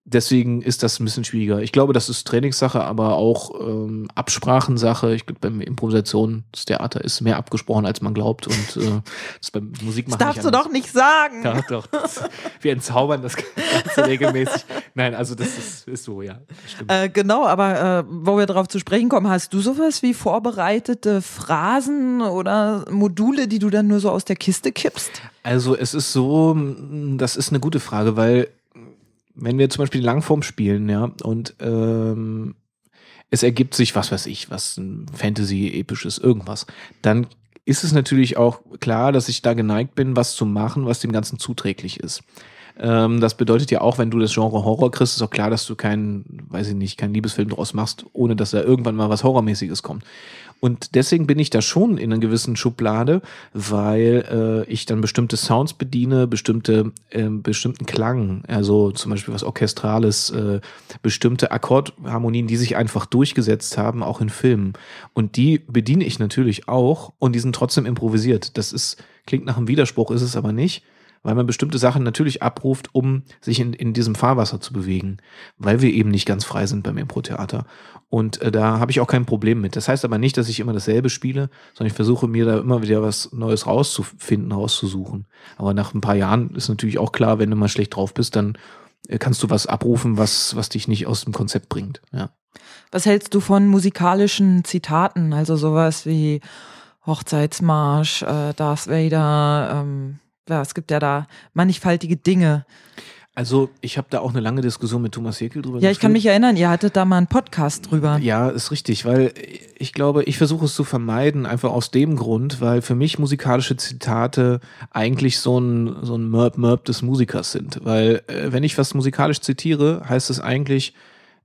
deswegen ist das ein bisschen schwieriger. Ich glaube, das ist Trainingssache, aber auch ähm, Absprachensache. Ich glaube, beim Improvisationstheater ist mehr abgesprochen, als man glaubt. Und äh, das beim Musik machen. Das darfst du doch nicht sagen. Ja, doch. Das, wir entzaubern das Ganze regelmäßig. Nein, also das ist, ist so, ja. Äh, genau, aber äh, wo wir darauf zu sprechen kommen, hast du sowas wie vorbereitete Phrasen oder Module, die du dann nur so aus der Kiste kippst? Also es ist so, das ist eine gute Frage, weil wenn wir zum Beispiel Langform spielen, ja, und ähm, es ergibt sich, was weiß ich, was ein Fantasy-episches, irgendwas, dann ist es natürlich auch klar, dass ich da geneigt bin, was zu machen, was dem Ganzen zuträglich ist. Ähm, das bedeutet ja auch, wenn du das Genre Horror kriegst, ist auch klar, dass du keinen, weiß ich nicht, keinen Liebesfilm draus machst, ohne dass da irgendwann mal was Horrormäßiges kommt. Und deswegen bin ich da schon in einer gewissen Schublade, weil äh, ich dann bestimmte Sounds bediene, bestimmte äh, bestimmten Klang, also zum Beispiel was Orchestrales, äh, bestimmte Akkordharmonien, die sich einfach durchgesetzt haben, auch in Filmen. Und die bediene ich natürlich auch und die sind trotzdem improvisiert. Das ist, klingt nach einem Widerspruch, ist es aber nicht weil man bestimmte Sachen natürlich abruft, um sich in, in diesem Fahrwasser zu bewegen, weil wir eben nicht ganz frei sind beim Impro-Theater. Und äh, da habe ich auch kein Problem mit. Das heißt aber nicht, dass ich immer dasselbe spiele, sondern ich versuche mir da immer wieder was Neues rauszufinden, rauszusuchen. Aber nach ein paar Jahren ist natürlich auch klar, wenn du mal schlecht drauf bist, dann äh, kannst du was abrufen, was, was dich nicht aus dem Konzept bringt. Ja. Was hältst du von musikalischen Zitaten? Also sowas wie Hochzeitsmarsch, äh, Darth Vader, ähm, ja, es gibt ja da mannigfaltige Dinge. Also ich habe da auch eine lange Diskussion mit Thomas Jekyll drüber. Ja, ich kann mich erinnern, ihr hattet da mal einen Podcast drüber. Ja, ist richtig, weil ich glaube, ich versuche es zu vermeiden, einfach aus dem Grund, weil für mich musikalische Zitate eigentlich so ein, so ein Mörb-Mörb des Musikers sind. Weil äh, wenn ich was musikalisch zitiere, heißt es eigentlich,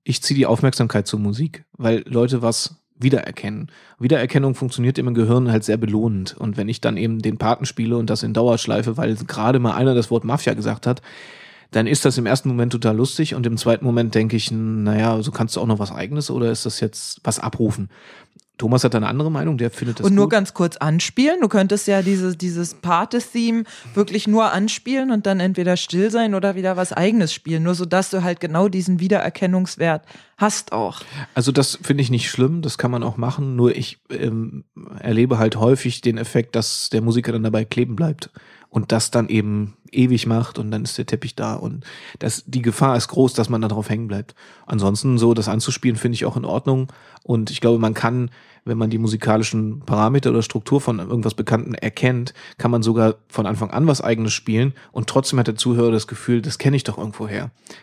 ich ziehe die Aufmerksamkeit zur Musik, weil Leute was wiedererkennen. Wiedererkennung funktioniert im Gehirn halt sehr belohnend. Und wenn ich dann eben den Paten spiele und das in Dauerschleife, weil gerade mal einer das Wort Mafia gesagt hat, dann ist das im ersten Moment total lustig und im zweiten Moment denke ich, naja, so kannst du auch noch was eigenes oder ist das jetzt was abrufen? Thomas hat eine andere Meinung, der findet das Und nur gut. ganz kurz anspielen. Du könntest ja dieses, dieses Part-Theme wirklich nur anspielen und dann entweder still sein oder wieder was eigenes spielen. Nur so, dass du halt genau diesen Wiedererkennungswert hast auch. Also das finde ich nicht schlimm, das kann man auch machen, nur ich ähm, erlebe halt häufig den Effekt, dass der Musiker dann dabei kleben bleibt und das dann eben ewig macht und dann ist der Teppich da und das, die Gefahr ist groß, dass man darauf hängen bleibt. Ansonsten so das anzuspielen finde ich auch in Ordnung und ich glaube, man kann, wenn man die musikalischen Parameter oder Struktur von irgendwas Bekannten erkennt, kann man sogar von Anfang an was eigenes spielen und trotzdem hat der Zuhörer das Gefühl, das kenne ich doch irgendwo.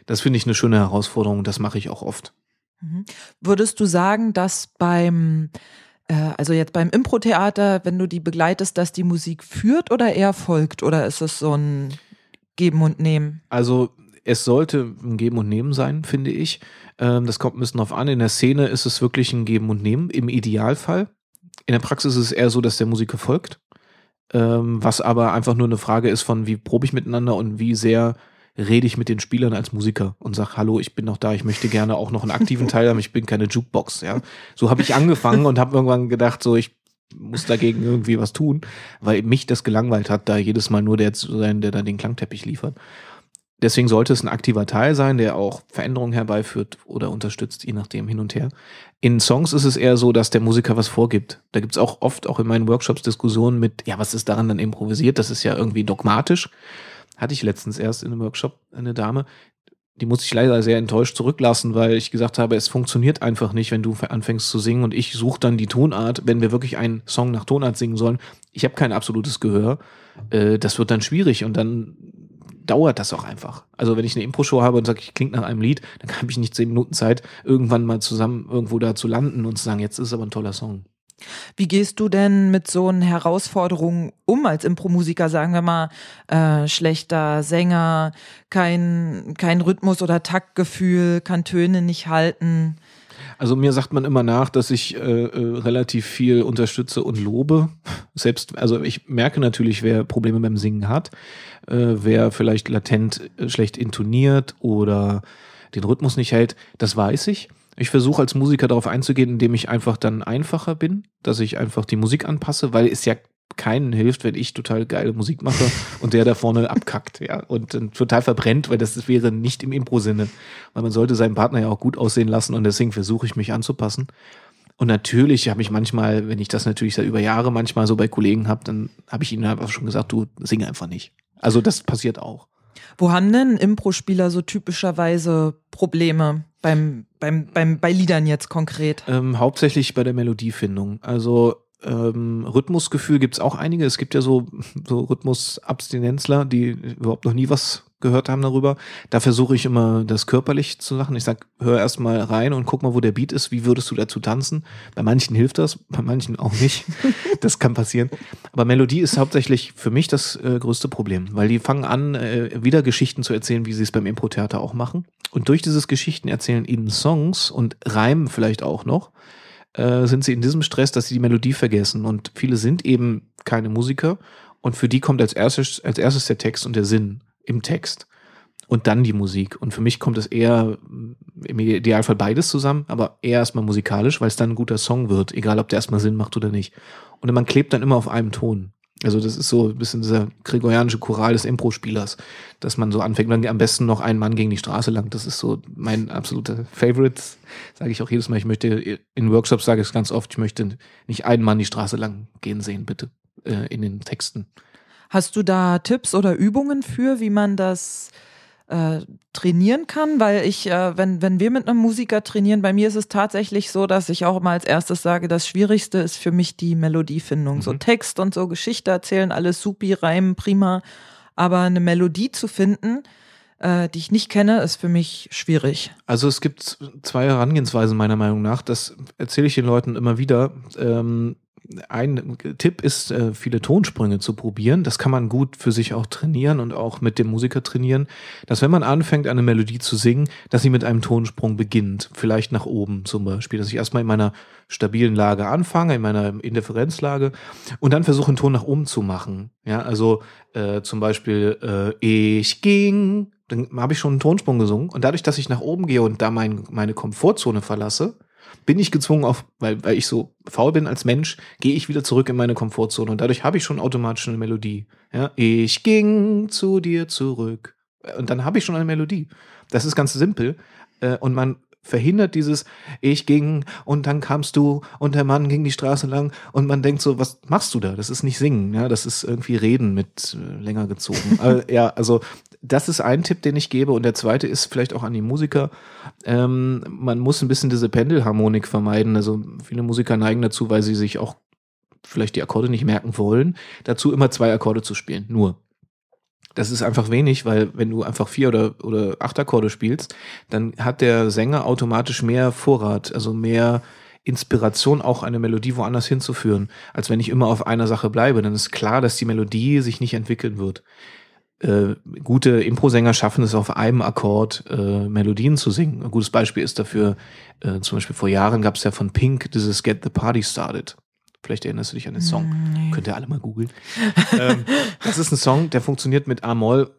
Das finde ich eine schöne Herausforderung, das mache ich auch oft. Würdest du sagen, dass beim, also jetzt beim Impro-Theater, wenn du die begleitest, dass die Musik führt oder eher folgt? Oder ist es so ein Geben und Nehmen? Also es sollte ein Geben und Nehmen sein, finde ich. Ähm, das kommt ein bisschen drauf an. In der Szene ist es wirklich ein Geben und Nehmen, im Idealfall. In der Praxis ist es eher so, dass der Musiker folgt. Ähm, was aber einfach nur eine Frage ist von, wie probe ich miteinander und wie sehr rede ich mit den Spielern als Musiker und sag, hallo, ich bin noch da, ich möchte gerne auch noch einen aktiven Teil haben, ich bin keine Jukebox, ja. So habe ich angefangen und habe irgendwann gedacht, so ich muss dagegen irgendwie was tun, weil mich das gelangweilt hat, da jedes Mal nur der zu sein, der dann den Klangteppich liefert. Deswegen sollte es ein aktiver Teil sein, der auch Veränderungen herbeiführt oder unterstützt, je nachdem hin und her. In Songs ist es eher so, dass der Musiker was vorgibt. Da gibt's auch oft auch in meinen Workshops Diskussionen mit, ja, was ist daran dann improvisiert? Das ist ja irgendwie dogmatisch. Hatte ich letztens erst in einem Workshop eine Dame, die musste ich leider sehr enttäuscht zurücklassen, weil ich gesagt habe, es funktioniert einfach nicht, wenn du anfängst zu singen und ich suche dann die Tonart, wenn wir wirklich einen Song nach Tonart singen sollen. Ich habe kein absolutes Gehör. Äh, das wird dann schwierig und dann dauert das auch einfach. Also wenn ich eine Impro-Show habe und sage, ich klingt nach einem Lied, dann <laughs> habe ich nicht zehn Minuten Zeit, irgendwann mal zusammen irgendwo da zu landen und zu sagen, jetzt ist aber ein toller Song. Wie gehst du denn mit so einen Herausforderungen um als Impro-Musiker? Sagen wir mal, äh, schlechter Sänger, kein, kein Rhythmus oder Taktgefühl, kann Töne nicht halten. Also mir sagt man immer nach, dass ich äh, äh, relativ viel unterstütze und lobe. Selbst, also ich merke natürlich, wer Probleme beim Singen hat, äh, wer vielleicht latent äh, schlecht intoniert oder den Rhythmus nicht hält, das weiß ich. Ich versuche als Musiker darauf einzugehen, indem ich einfach dann einfacher bin, dass ich einfach die Musik anpasse, weil es ja keinen hilft, wenn ich total geile Musik mache <laughs> und der da vorne abkackt, ja, und dann total verbrennt, weil das wäre nicht im Impro-Sinne. Weil man sollte seinen Partner ja auch gut aussehen lassen und deswegen versuche ich mich anzupassen. Und natürlich habe ich manchmal, wenn ich das natürlich seit über Jahre manchmal so bei Kollegen habe, dann habe ich ihnen einfach schon gesagt, du sing einfach nicht. Also das passiert auch. Wo haben denn Impro-Spieler so typischerweise Probleme beim, beim, beim, bei Liedern jetzt konkret? Ähm, hauptsächlich bei der Melodiefindung. Also ähm, Rhythmusgefühl gibt's auch einige. Es gibt ja so, so Rhythmusabstinenzler, die überhaupt noch nie was gehört haben darüber. Da versuche ich immer das körperlich zu machen. Ich sag, hör erst mal rein und guck mal, wo der Beat ist. Wie würdest du dazu tanzen? Bei manchen hilft das, bei manchen auch nicht. <laughs> das kann passieren. Aber Melodie ist hauptsächlich für mich das äh, größte Problem, weil die fangen an, äh, wieder Geschichten zu erzählen, wie sie es beim Impro-Theater auch machen. Und durch dieses Geschichten erzählen ihnen Songs und Reimen vielleicht auch noch, äh, sind sie in diesem Stress, dass sie die Melodie vergessen. Und viele sind eben keine Musiker. Und für die kommt als erstes, als erstes der Text und der Sinn im Text. Und dann die Musik. Und für mich kommt es eher im Idealfall beides zusammen, aber eher erstmal musikalisch, weil es dann ein guter Song wird, egal ob der erstmal Sinn macht oder nicht. Und man klebt dann immer auf einem Ton. Also das ist so ein bisschen dieser gregorianische Choral des Impro-Spielers, dass man so anfängt, dann am besten noch ein Mann gegen die Straße lang. Das ist so mein absoluter Favorite. Sage ich auch jedes Mal. Ich möchte, in Workshops sage ich es ganz oft, ich möchte nicht einen Mann die Straße lang gehen sehen, bitte, äh, in den Texten. Hast du da Tipps oder Übungen für, wie man das äh, trainieren kann? Weil ich, äh, wenn, wenn wir mit einem Musiker trainieren, bei mir ist es tatsächlich so, dass ich auch mal als erstes sage, das Schwierigste ist für mich die Melodiefindung. Mhm. So Text und so Geschichte erzählen, alles supi, reimen, prima. Aber eine Melodie zu finden, äh, die ich nicht kenne, ist für mich schwierig. Also es gibt zwei Herangehensweisen meiner Meinung nach. Das erzähle ich den Leuten immer wieder. Ähm, ein Tipp ist, äh, viele Tonsprünge zu probieren. Das kann man gut für sich auch trainieren und auch mit dem Musiker trainieren, dass wenn man anfängt, eine Melodie zu singen, dass sie mit einem Tonsprung beginnt. Vielleicht nach oben zum Beispiel. Dass ich erstmal in meiner stabilen Lage anfange, in meiner Indifferenzlage und dann versuche, einen Ton nach oben zu machen. Ja, also äh, zum Beispiel äh, ich ging, dann habe ich schon einen Tonsprung gesungen und dadurch, dass ich nach oben gehe und da mein, meine Komfortzone verlasse, bin ich gezwungen auf, weil, weil ich so faul bin als Mensch, gehe ich wieder zurück in meine Komfortzone und dadurch habe ich schon automatisch eine Melodie. Ja, ich ging zu dir zurück und dann habe ich schon eine Melodie. Das ist ganz simpel äh, und man verhindert dieses ich ging und dann kamst du und der Mann ging die Straße lang und man denkt so, was machst du da? Das ist nicht singen, ja, das ist irgendwie reden mit äh, länger gezogen. <laughs> äh, ja, also das ist ein Tipp, den ich gebe und der zweite ist vielleicht auch an die Musiker. Ähm, man muss ein bisschen diese Pendelharmonik vermeiden. Also viele Musiker neigen dazu, weil sie sich auch vielleicht die Akkorde nicht merken wollen, dazu immer zwei Akkorde zu spielen, nur das ist einfach wenig, weil wenn du einfach vier oder, oder acht Akkorde spielst, dann hat der Sänger automatisch mehr Vorrat, also mehr Inspiration, auch eine Melodie woanders hinzuführen, als wenn ich immer auf einer Sache bleibe. Dann ist klar, dass die Melodie sich nicht entwickeln wird. Äh, gute Impro-Sänger schaffen es auf einem Akkord äh, Melodien zu singen. Ein gutes Beispiel ist dafür, äh, zum Beispiel vor Jahren gab es ja von Pink dieses Get the Party Started. Vielleicht erinnerst du dich an den Song. Nee. Könnt ihr alle mal googeln. <laughs> ähm, das ist ein Song, der funktioniert mit A-Moll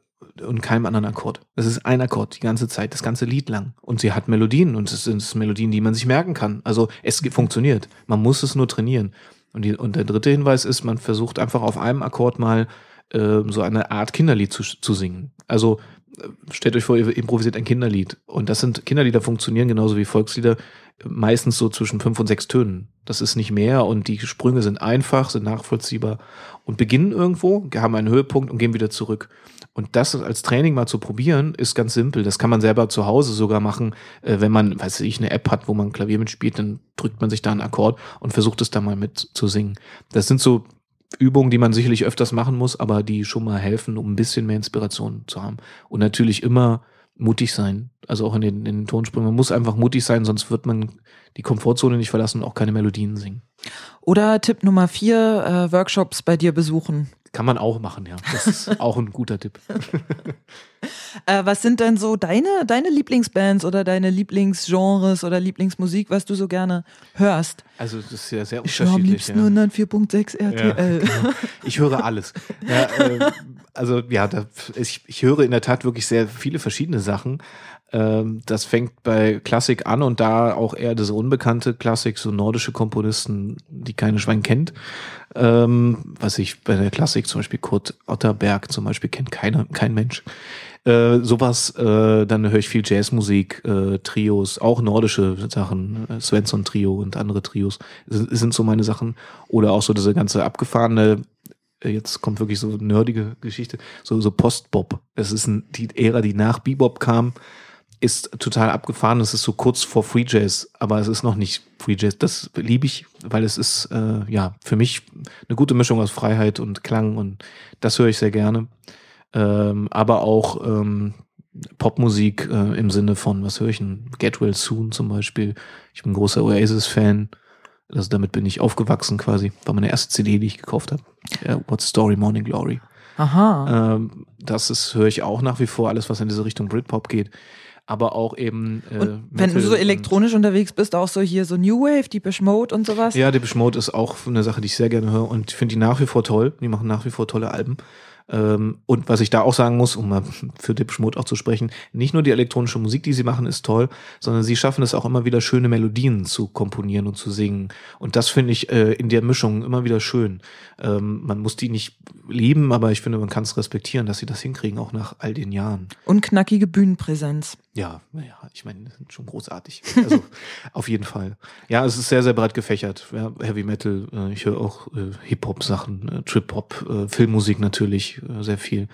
und keinem anderen Akkord. Das ist ein Akkord die ganze Zeit, das ganze Lied lang. Und sie hat Melodien und es sind Melodien, die man sich merken kann. Also es funktioniert. Man muss es nur trainieren. Und, die, und der dritte Hinweis ist, man versucht einfach auf einem Akkord mal äh, so eine Art Kinderlied zu, zu singen. Also stellt euch vor, ihr improvisiert ein Kinderlied. Und das sind Kinderlieder funktionieren genauso wie Volkslieder meistens so zwischen fünf und sechs Tönen. Das ist nicht mehr und die Sprünge sind einfach, sind nachvollziehbar und beginnen irgendwo, haben einen Höhepunkt und gehen wieder zurück. Und das als Training mal zu probieren, ist ganz simpel. Das kann man selber zu Hause sogar machen, äh, wenn man, weiß ich, eine App hat, wo man Klavier mitspielt, dann drückt man sich da einen Akkord und versucht es da mal mit zu singen. Das sind so Übungen, die man sicherlich öfters machen muss, aber die schon mal helfen, um ein bisschen mehr Inspiration zu haben. Und natürlich immer mutig sein. Also auch in den, in den Tonsprüngen. Man muss einfach mutig sein, sonst wird man die Komfortzone nicht verlassen und auch keine Melodien singen. Oder Tipp Nummer vier, äh, Workshops bei dir besuchen. Kann man auch machen, ja. Das ist <laughs> auch ein guter Tipp. <laughs> äh, was sind denn so deine, deine Lieblingsbands oder deine Lieblingsgenres oder Lieblingsmusik, was du so gerne hörst? Also das ist ja sehr unterschiedlich. Ich höre am liebsten ja. 104.6 RTL. Ja, <laughs> genau. Ich höre alles. Ja, äh, also ja, da, ich, ich höre in der Tat wirklich sehr viele verschiedene Sachen. Ähm, das fängt bei Klassik an und da auch eher das unbekannte Klassik, so nordische Komponisten, die keine Schwein kennt. Ähm, was ich bei der Klassik zum Beispiel Kurt Otterberg zum Beispiel kennt keiner, kein Mensch. Äh, sowas, äh, dann höre ich viel Jazzmusik, äh, Trios, auch nordische Sachen, äh, Svensson Trio und andere Trios sind, sind so meine Sachen. Oder auch so diese ganze abgefahrene äh, jetzt kommt wirklich so nerdige Geschichte, so, so Post-Bop. Es ist ein, die Ära, die nach Bebop kam, ist total abgefahren. Es ist so kurz vor Free Jazz, aber es ist noch nicht Free Jazz. Das liebe ich, weil es ist äh, ja für mich eine gute Mischung aus Freiheit und Klang und das höre ich sehr gerne. Ähm, aber auch ähm, Popmusik äh, im Sinne von, was höre ich denn? Get Well Soon zum Beispiel. Ich bin ein großer Oasis-Fan. Also damit bin ich aufgewachsen quasi. War meine erste CD, die ich gekauft habe. Ja, What's Story, Morning Glory. Aha. Ähm, das ist, höre ich auch nach wie vor, alles, was in diese Richtung Britpop geht aber auch eben. Äh, und wenn du so elektronisch unterwegs bist, auch so hier so New Wave, Deepish Mode und sowas? Ja, Deepish Mode ist auch eine Sache, die ich sehr gerne höre und finde die nach wie vor toll. Die machen nach wie vor tolle Alben. Ähm, und was ich da auch sagen muss, um mal für Dipsch Mode auch zu sprechen, nicht nur die elektronische Musik, die sie machen, ist toll, sondern sie schaffen es auch immer wieder schöne Melodien zu komponieren und zu singen. Und das finde ich äh, in der Mischung immer wieder schön. Ähm, man muss die nicht lieben, aber ich finde, man kann es respektieren, dass sie das hinkriegen, auch nach all den Jahren. Und knackige Bühnenpräsenz. Ja, naja, ich meine, sind schon großartig. Also <laughs> auf jeden Fall. Ja, es ist sehr, sehr breit gefächert. Ja, Heavy Metal, äh, ich höre auch äh, Hip-Hop-Sachen, äh, Trip-Hop, äh, Filmmusik natürlich, äh, sehr viel.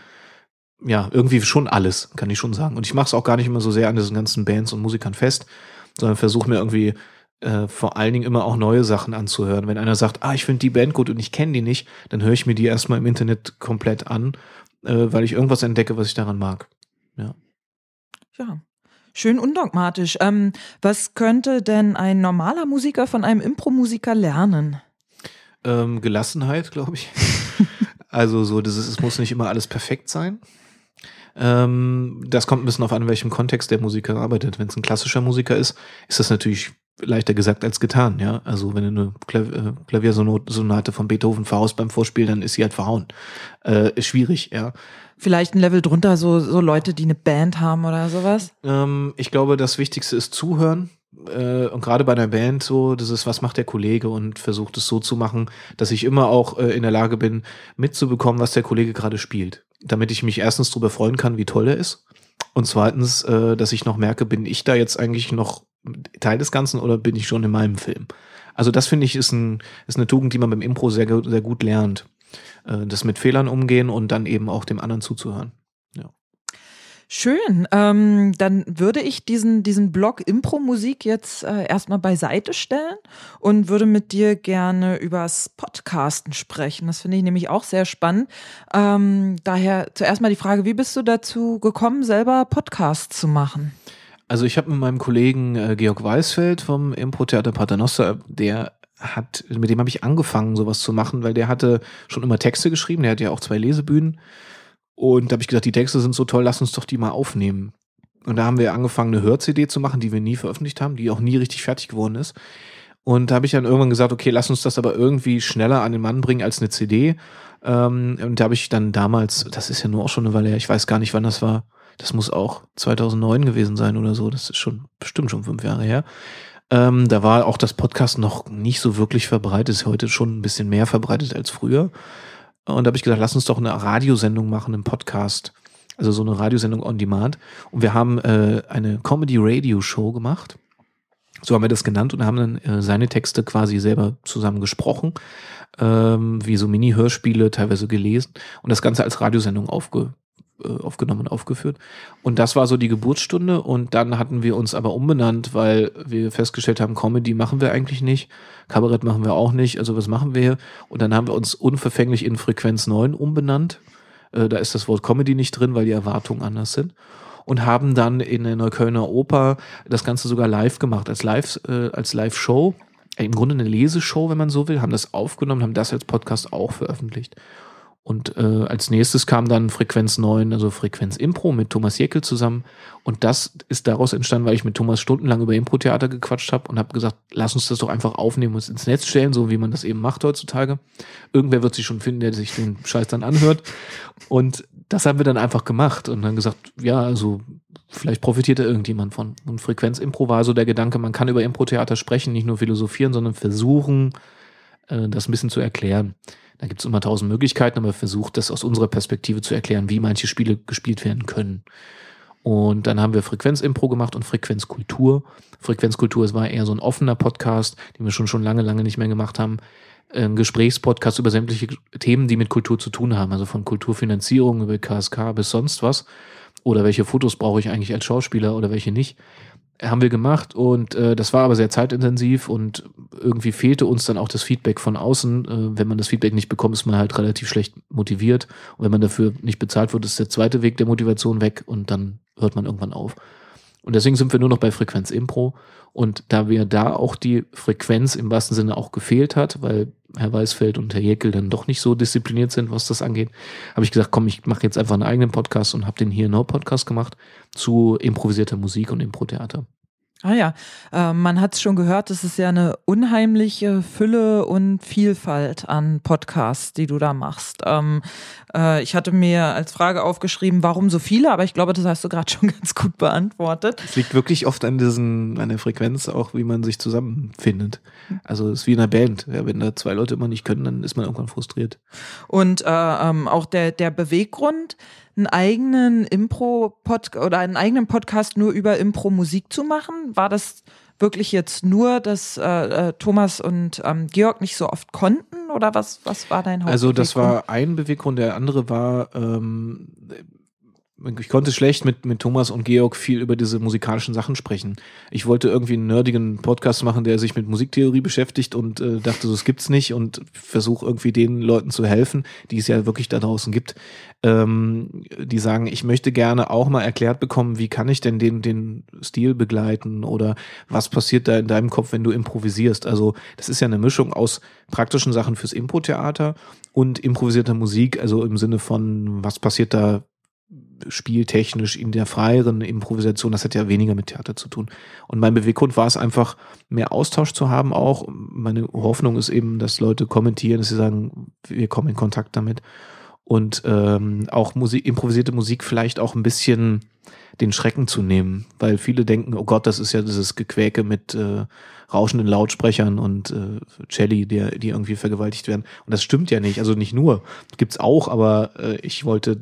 Ja, irgendwie schon alles, kann ich schon sagen. Und ich mache es auch gar nicht immer so sehr an diesen ganzen Bands und Musikern fest, sondern versuche mir irgendwie äh, vor allen Dingen immer auch neue Sachen anzuhören. Wenn einer sagt, ah, ich finde die Band gut und ich kenne die nicht, dann höre ich mir die erstmal im Internet komplett an, weil ich irgendwas entdecke, was ich daran mag. Ja. Ja, Schön undogmatisch. Ähm, was könnte denn ein normaler Musiker von einem Impro-Musiker lernen? Ähm, Gelassenheit, glaube ich. <laughs> also so, das ist, es muss nicht immer alles perfekt sein. Ähm, das kommt ein bisschen auf an, in welchem Kontext der Musiker arbeitet. Wenn es ein klassischer Musiker ist, ist das natürlich leichter gesagt als getan, ja. Also wenn du eine äh, Klaviersonate von Beethoven verhaust beim Vorspiel, dann ist sie halt verhauen. Äh, ist schwierig, ja. Vielleicht ein Level drunter, so, so Leute, die eine Band haben oder sowas? Ähm, ich glaube, das Wichtigste ist zuhören. äh, und gerade bei einer Band so, das ist, was macht der Kollege und versucht es so zu machen, dass ich immer auch äh, in der Lage bin, mitzubekommen, was der Kollege gerade spielt. Damit ich mich erstens darüber freuen kann, wie toll er ist. Und zweitens, äh, dass ich noch merke, bin ich da jetzt eigentlich noch Teil des Ganzen oder bin ich schon in meinem Film? Also das finde ich ist, ein, ist eine Tugend, die man beim Impro sehr, sehr gut lernt. Äh, das mit Fehlern umgehen und dann eben auch dem anderen zuzuhören. Schön. Ähm, dann würde ich diesen, diesen Blog Impro-Musik jetzt äh, erstmal beiseite stellen und würde mit dir gerne übers Podcasten sprechen. Das finde ich nämlich auch sehr spannend. Ähm, daher zuerst mal die Frage, wie bist du dazu gekommen, selber Podcasts zu machen? Also ich habe mit meinem Kollegen äh, Georg Weißfeld vom Impro-Theater Paternoster, der hat, mit dem habe ich angefangen, sowas zu machen, weil der hatte schon immer Texte geschrieben, der hat ja auch zwei Lesebühnen und da habe ich gedacht, die Texte sind so toll, lass uns doch die mal aufnehmen. Und da haben wir angefangen, eine Hör-CD zu machen, die wir nie veröffentlicht haben, die auch nie richtig fertig geworden ist. Und da habe ich dann irgendwann gesagt, okay, lass uns das aber irgendwie schneller an den Mann bringen als eine CD. Ähm, und da habe ich dann damals, das ist ja nur auch schon eine Weile her, ich weiß gar nicht, wann das war. Das muss auch 2009 gewesen sein oder so. Das ist schon bestimmt schon fünf Jahre her. Ähm, da war auch das Podcast noch nicht so wirklich verbreitet, ist heute schon ein bisschen mehr verbreitet als früher. Und da habe ich gesagt, lass uns doch eine Radiosendung machen, einen Podcast. Also so eine Radiosendung on Demand. Und wir haben äh, eine Comedy-Radio-Show gemacht. So haben wir das genannt und haben dann äh, seine Texte quasi selber zusammen gesprochen, ähm, wie so Mini-Hörspiele, teilweise gelesen und das Ganze als Radiosendung aufge aufgenommen und aufgeführt. Und das war so die Geburtsstunde. Und dann hatten wir uns aber umbenannt, weil wir festgestellt haben, Comedy machen wir eigentlich nicht, Kabarett machen wir auch nicht. Also was machen wir? Und dann haben wir uns unverfänglich in Frequenz 9 umbenannt. Äh, da ist das Wort Comedy nicht drin, weil die Erwartungen anders sind. Und haben dann in der Neuköllner Oper das Ganze sogar live gemacht, als Live, äh, als Live-Show. Im Grunde eine Leseshow, wenn man so will, haben das aufgenommen, haben das als Podcast auch veröffentlicht. Und äh, als nächstes kam dann Frequenz 9, also Frequenz Impro mit Thomas Jeckel zusammen. Und das ist daraus entstanden, weil ich mit Thomas stundenlang über Impro-Theater gequatscht habe und habe gesagt, lass uns das doch einfach aufnehmen und ins Netz stellen, so wie man das eben macht heutzutage. Irgendwer wird sich schon finden, der sich den Scheiß dann anhört. Und das haben wir dann einfach gemacht und dann gesagt, ja, also vielleicht profitiert da irgendjemand von. Und Frequenz Impro war so der Gedanke, man kann über Impro-Theater sprechen, nicht nur philosophieren, sondern versuchen, äh, das ein bisschen zu erklären. Da gibt es immer tausend Möglichkeiten, aber versucht das aus unserer Perspektive zu erklären, wie manche Spiele gespielt werden können. Und dann haben wir Frequenz-Impro gemacht und Frequenzkultur. Frequenzkultur, war eher so ein offener Podcast, den wir schon schon lange, lange nicht mehr gemacht haben. Ein Gesprächspodcast über sämtliche Themen, die mit Kultur zu tun haben. Also von Kulturfinanzierung über KSK bis sonst was. Oder welche Fotos brauche ich eigentlich als Schauspieler oder welche nicht haben wir gemacht und äh, das war aber sehr zeitintensiv und irgendwie fehlte uns dann auch das Feedback von außen. Äh, wenn man das Feedback nicht bekommt, ist man halt relativ schlecht motiviert und wenn man dafür nicht bezahlt wird, ist der zweite Weg der Motivation weg und dann hört man irgendwann auf. Und deswegen sind wir nur noch bei Frequenz Impro. Und da wir da auch die Frequenz im wahrsten Sinne auch gefehlt hat, weil Herr Weißfeld und Herr Jekyll dann doch nicht so diszipliniert sind, was das angeht, habe ich gesagt, komm, ich mache jetzt einfach einen eigenen Podcast und habe den hier No Podcast gemacht zu improvisierter Musik und Impro-Theater. Ah ja, äh, man hat es schon gehört, es ist ja eine unheimliche Fülle und Vielfalt an Podcasts, die du da machst. Ähm, äh, ich hatte mir als Frage aufgeschrieben, warum so viele, aber ich glaube, das hast du gerade <laughs> schon ganz gut beantwortet. Es liegt wirklich oft an diesen, an der Frequenz auch, wie man sich zusammenfindet. Also es ist wie in einer Band. Ja, wenn da zwei Leute immer nicht können, dann ist man irgendwann frustriert. Und äh, ähm, auch der, der Beweggrund, einen eigenen Impro-Pod oder einen eigenen Podcast nur über Impro-Musik zu machen? War das wirklich jetzt nur, dass äh, äh, Thomas und ähm, Georg nicht so oft konnten oder was, was war dein Hauptbeweggrund? Also das war ein Beweggrund, der andere war, ähm, ich konnte schlecht mit, mit Thomas und Georg viel über diese musikalischen Sachen sprechen. Ich wollte irgendwie einen nerdigen Podcast machen, der sich mit Musiktheorie beschäftigt und äh, dachte, so, das gibt's nicht und versuche irgendwie den Leuten zu helfen, die es ja wirklich da draußen gibt. Ähm, die sagen, ich möchte gerne auch mal erklärt bekommen, wie kann ich denn den, den Stil begleiten oder was passiert da in deinem Kopf, wenn du improvisierst. Also das ist ja eine Mischung aus praktischen Sachen fürs Impro-Theater und improvisierter Musik, also im Sinne von, was passiert da spieltechnisch in der freieren Improvisation, das hat ja weniger mit Theater zu tun. Und mein Beweggrund war es einfach, mehr Austausch zu haben auch. Meine Hoffnung ist eben, dass Leute kommentieren, dass sie sagen, wir kommen in Kontakt damit. Und ähm, auch Musik, improvisierte Musik vielleicht auch ein bisschen den Schrecken zu nehmen, weil viele denken, oh Gott, das ist ja dieses Gequäke mit äh, rauschenden Lautsprechern und äh, Celli, die, die irgendwie vergewaltigt werden. Und das stimmt ja nicht. Also nicht nur, gibt's auch, aber äh, ich wollte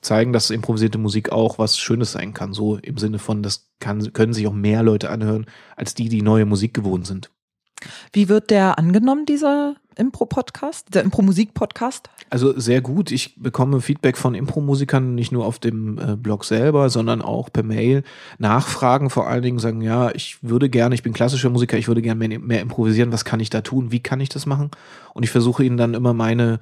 zeigen, dass improvisierte Musik auch was Schönes sein kann. So im Sinne von, das kann, können sich auch mehr Leute anhören, als die, die neue Musik gewohnt sind. Wie wird der angenommen, dieser Impro-Podcast, der Impro-Musik-Podcast? Also sehr gut. Ich bekomme Feedback von Impro-Musikern nicht nur auf dem äh, Blog selber, sondern auch per Mail. Nachfragen vor allen Dingen sagen, ja, ich würde gerne, ich bin klassischer Musiker, ich würde gerne mehr, mehr improvisieren. Was kann ich da tun? Wie kann ich das machen? Und ich versuche ihnen dann immer meine,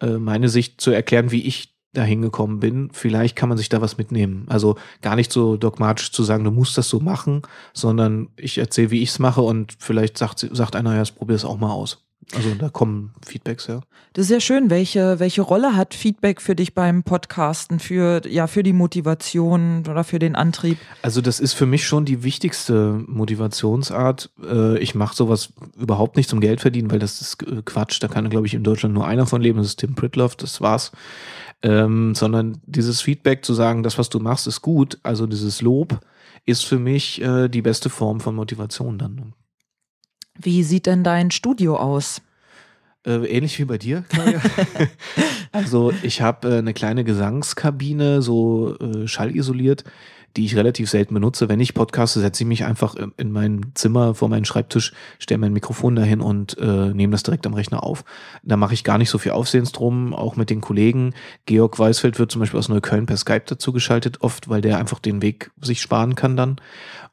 äh, meine Sicht zu erklären, wie ich da hingekommen bin. Vielleicht kann man sich da was mitnehmen. Also gar nicht so dogmatisch zu sagen, du musst das so machen, sondern ich erzähle, wie ich es mache und vielleicht sagt, sagt einer, ja, probier es auch mal aus. Also da kommen Feedbacks, ja. Das ist ja schön. Welche, welche Rolle hat Feedback für dich beim Podcasten, für, ja, für die Motivation oder für den Antrieb? Also das ist für mich schon die wichtigste Motivationsart. Äh, ich mache sowas überhaupt nicht zum Geld verdienen, weil das ist Quatsch. Da kann, glaube ich, in Deutschland nur einer von leben. Das ist Tim Pritloff, das war's. Ähm, sondern dieses Feedback zu sagen, das, was du machst, ist gut, also dieses Lob, ist für mich äh, die beste Form von Motivation dann. Wie sieht denn dein Studio aus? Äh, ähnlich wie bei dir, Claudia. <laughs> also ich habe äh, eine kleine Gesangskabine, so äh, schallisoliert, die ich relativ selten benutze. Wenn ich podcaste, setze ich mich einfach in mein Zimmer vor meinen Schreibtisch, stelle mein Mikrofon dahin und äh, nehme das direkt am Rechner auf. Da mache ich gar nicht so viel Aufsehens drum, auch mit den Kollegen. Georg Weisfeld wird zum Beispiel aus Neukölln per Skype dazu geschaltet, oft, weil der einfach den Weg sich sparen kann dann.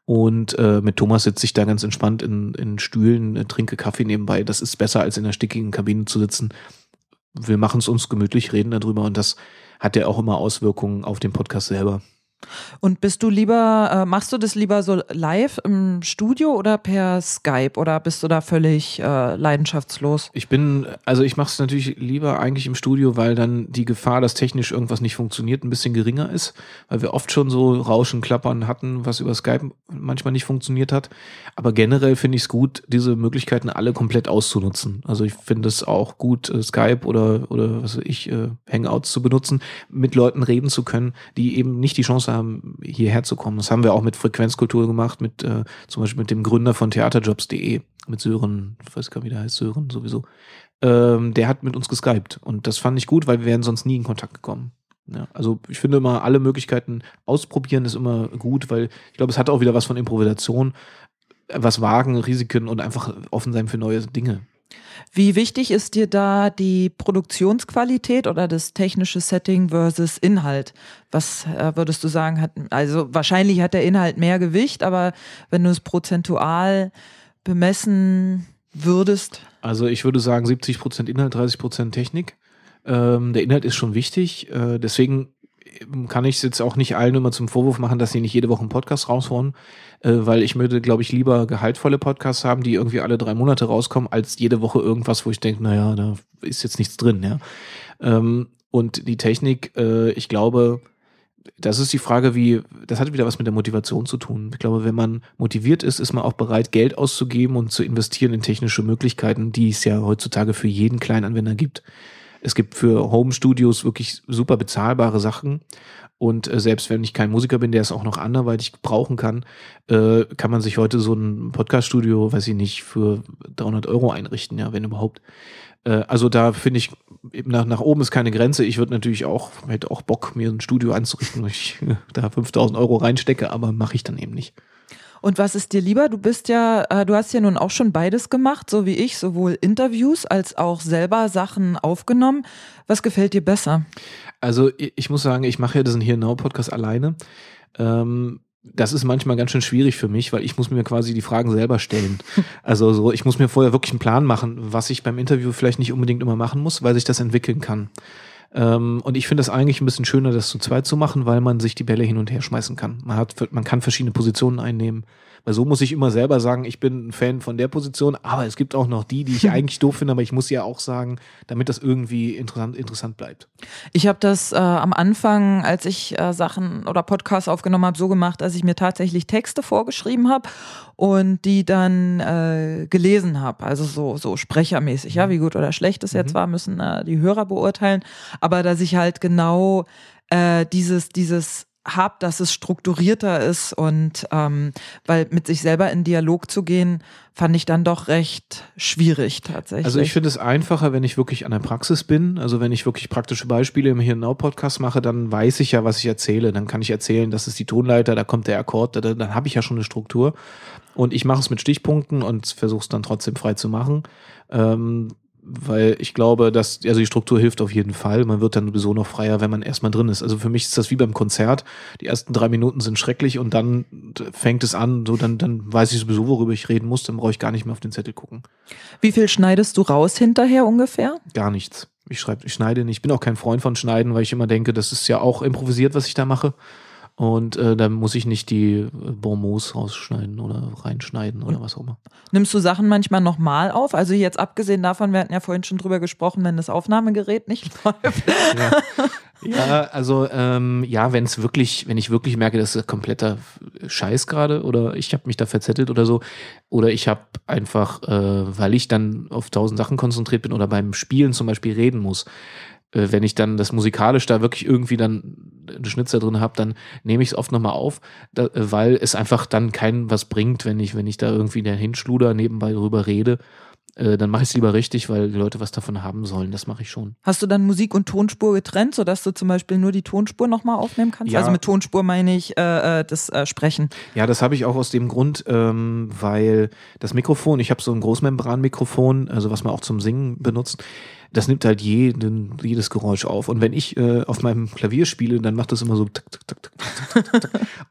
Und äh, mit Thomas sitze ich da ganz entspannt in, in Stühlen, äh, trinke Kaffee nebenbei. Das ist besser, als in der stickigen Kabine zu sitzen. Wir machen es uns gemütlich, reden darüber und das hat ja auch immer Auswirkungen auf den Podcast selber. Und bist du lieber, äh, machst du das lieber so live im Studio oder per Skype oder bist du da völlig äh, leidenschaftslos? Ich bin, also ich mache es natürlich lieber eigentlich im Studio, weil dann die Gefahr, dass technisch irgendwas nicht funktioniert, ein bisschen geringer ist, weil wir oft schon so Rauschen, Klappern hatten, was über Skype manchmal nicht funktioniert hat. Aber generell finde ich es gut, diese Möglichkeiten alle komplett auszunutzen. Also ich finde es auch gut, äh, Skype oder, oder was weiß ich, äh, Hangouts zu benutzen, mit Leuten reden zu können, die eben nicht die Chance haben, hierher zu kommen. Das haben wir auch mit Frequenzkultur gemacht, mit äh, zum Beispiel mit dem Gründer von theaterjobs.de, mit Sören, ich weiß gar nicht, wie der heißt, Sören sowieso. Ähm, der hat mit uns geskypt und das fand ich gut, weil wir wären sonst nie in Kontakt gekommen. Ja, also ich finde immer, alle Möglichkeiten ausprobieren ist immer gut, weil ich glaube, es hat auch wieder was von Improvisation, was wagen, Risiken und einfach offen sein für neue Dinge. Wie wichtig ist dir da die Produktionsqualität oder das technische Setting versus Inhalt? Was äh, würdest du sagen, hat, also wahrscheinlich hat der Inhalt mehr Gewicht, aber wenn du es prozentual bemessen würdest? Also ich würde sagen 70 Prozent Inhalt, 30 Prozent Technik. Ähm, der Inhalt ist schon wichtig, äh, deswegen kann ich es jetzt auch nicht allen immer zum Vorwurf machen, dass sie nicht jede Woche einen Podcast raushauen, äh, weil ich würde, glaube ich, lieber gehaltvolle Podcasts haben, die irgendwie alle drei Monate rauskommen, als jede Woche irgendwas, wo ich denke, naja, da ist jetzt nichts drin, ja. Ähm, und die Technik, äh, ich glaube, das ist die Frage, wie, das hat wieder was mit der Motivation zu tun. Ich glaube, wenn man motiviert ist, ist man auch bereit, Geld auszugeben und zu investieren in technische Möglichkeiten, die es ja heutzutage für jeden Kleinanwender gibt. Es gibt für Home Studios wirklich super bezahlbare Sachen. Und äh, selbst wenn ich kein Musiker bin, der es auch noch anderweitig brauchen kann, äh, kann man sich heute so ein Podcast-Studio, weiß ich nicht, für 300 Euro einrichten, ja, wenn überhaupt. Äh, also da finde ich, nach, nach oben ist keine Grenze. Ich würde natürlich auch, hätte auch Bock, mir ein Studio einzurichten, wo ich <laughs> da 5000 Euro reinstecke, aber mache ich dann eben nicht. Und was ist dir lieber? Du bist ja, äh, du hast ja nun auch schon beides gemacht, so wie ich, sowohl Interviews als auch selber Sachen aufgenommen. Was gefällt dir besser? Also ich muss sagen, ich mache ja diesen hier Now Podcast alleine. Ähm, das ist manchmal ganz schön schwierig für mich, weil ich muss mir quasi die Fragen selber stellen. <laughs> Also so, ich muss mir vorher wirklich einen Plan machen, was ich beim Interview vielleicht nicht unbedingt immer machen muss, weil sich das entwickeln kann. Ähm, und ich finde es eigentlich ein bisschen schöner, das zu zweit zu machen, weil man sich die Bälle hin und her schmeißen kann. Man hat, man kann verschiedene Positionen einnehmen. Weil so muss ich immer selber sagen, ich bin ein Fan von der Position, aber es gibt auch noch die, die ich <laughs> eigentlich doof finde, aber ich muss ja auch sagen, damit das irgendwie interessant, interessant bleibt. Ich habe das äh, am Anfang, als ich äh, Sachen oder Podcasts aufgenommen habe, so gemacht, dass ich mir tatsächlich Texte vorgeschrieben habe und die dann äh, gelesen habe. Also so, so sprechermäßig, ja, wie gut oder schlecht es jetzt mhm. war, müssen äh, die Hörer beurteilen. Aber dass ich halt genau äh, dieses, dieses hab, dass es strukturierter ist und ähm, weil mit sich selber in Dialog zu gehen, fand ich dann doch recht schwierig tatsächlich. Also ich finde es einfacher, wenn ich wirklich an der Praxis bin. Also wenn ich wirklich praktische Beispiele im Hier Now Podcast mache, dann weiß ich ja, was ich erzähle. Dann kann ich erzählen, das ist die Tonleiter, da kommt der Akkord, da, dann habe ich ja schon eine Struktur. Und ich mache es mit Stichpunkten und versuche es dann trotzdem frei zu machen. Ähm, weil ich glaube, dass, also die Struktur hilft auf jeden Fall. Man wird dann sowieso noch freier, wenn man erstmal drin ist. Also für mich ist das wie beim Konzert. Die ersten drei Minuten sind schrecklich und dann fängt es an, so dann, dann weiß ich sowieso, worüber ich reden muss, dann brauche ich gar nicht mehr auf den Zettel gucken. Wie viel schneidest du raus hinterher ungefähr? Gar nichts. Ich schreibe, ich schneide nicht. Ich bin auch kein Freund von Schneiden, weil ich immer denke, das ist ja auch improvisiert, was ich da mache. Und äh, da muss ich nicht die äh, Bonbons rausschneiden oder reinschneiden oder was auch immer. Nimmst du Sachen manchmal nochmal auf? Also jetzt abgesehen davon, wir hatten ja vorhin schon drüber gesprochen, wenn das Aufnahmegerät nicht <laughs> läuft. Ja, ja also ähm, ja, wenn es wirklich, wenn ich wirklich merke, das ist kompletter Scheiß gerade oder ich habe mich da verzettelt oder so, oder ich habe einfach, äh, weil ich dann auf tausend Sachen konzentriert bin oder beim Spielen zum Beispiel reden muss, wenn ich dann das musikalisch da wirklich irgendwie dann einen Schnitzer drin habe, dann nehme ich es oft nochmal auf, da, äh, weil es einfach dann keinen was bringt, wenn ich, wenn ich da irgendwie den Hinschluder nebenbei drüber rede. Äh, dann mache ich es lieber richtig, weil die Leute was davon haben sollen. Das mache ich schon. Hast du dann Musik und Tonspur getrennt, sodass du zum Beispiel nur die Tonspur nochmal aufnehmen kannst? Ja. Also mit Tonspur meine ich äh, das äh, Sprechen. Ja, das habe ich auch aus dem Grund, ähm, weil das Mikrofon, ich habe so ein Großmembranmikrofon, also was man auch zum Singen benutzt das nimmt halt jeden, jedes Geräusch auf. Und wenn ich äh, auf meinem Klavier spiele, dann macht das immer so tak, tak, tak.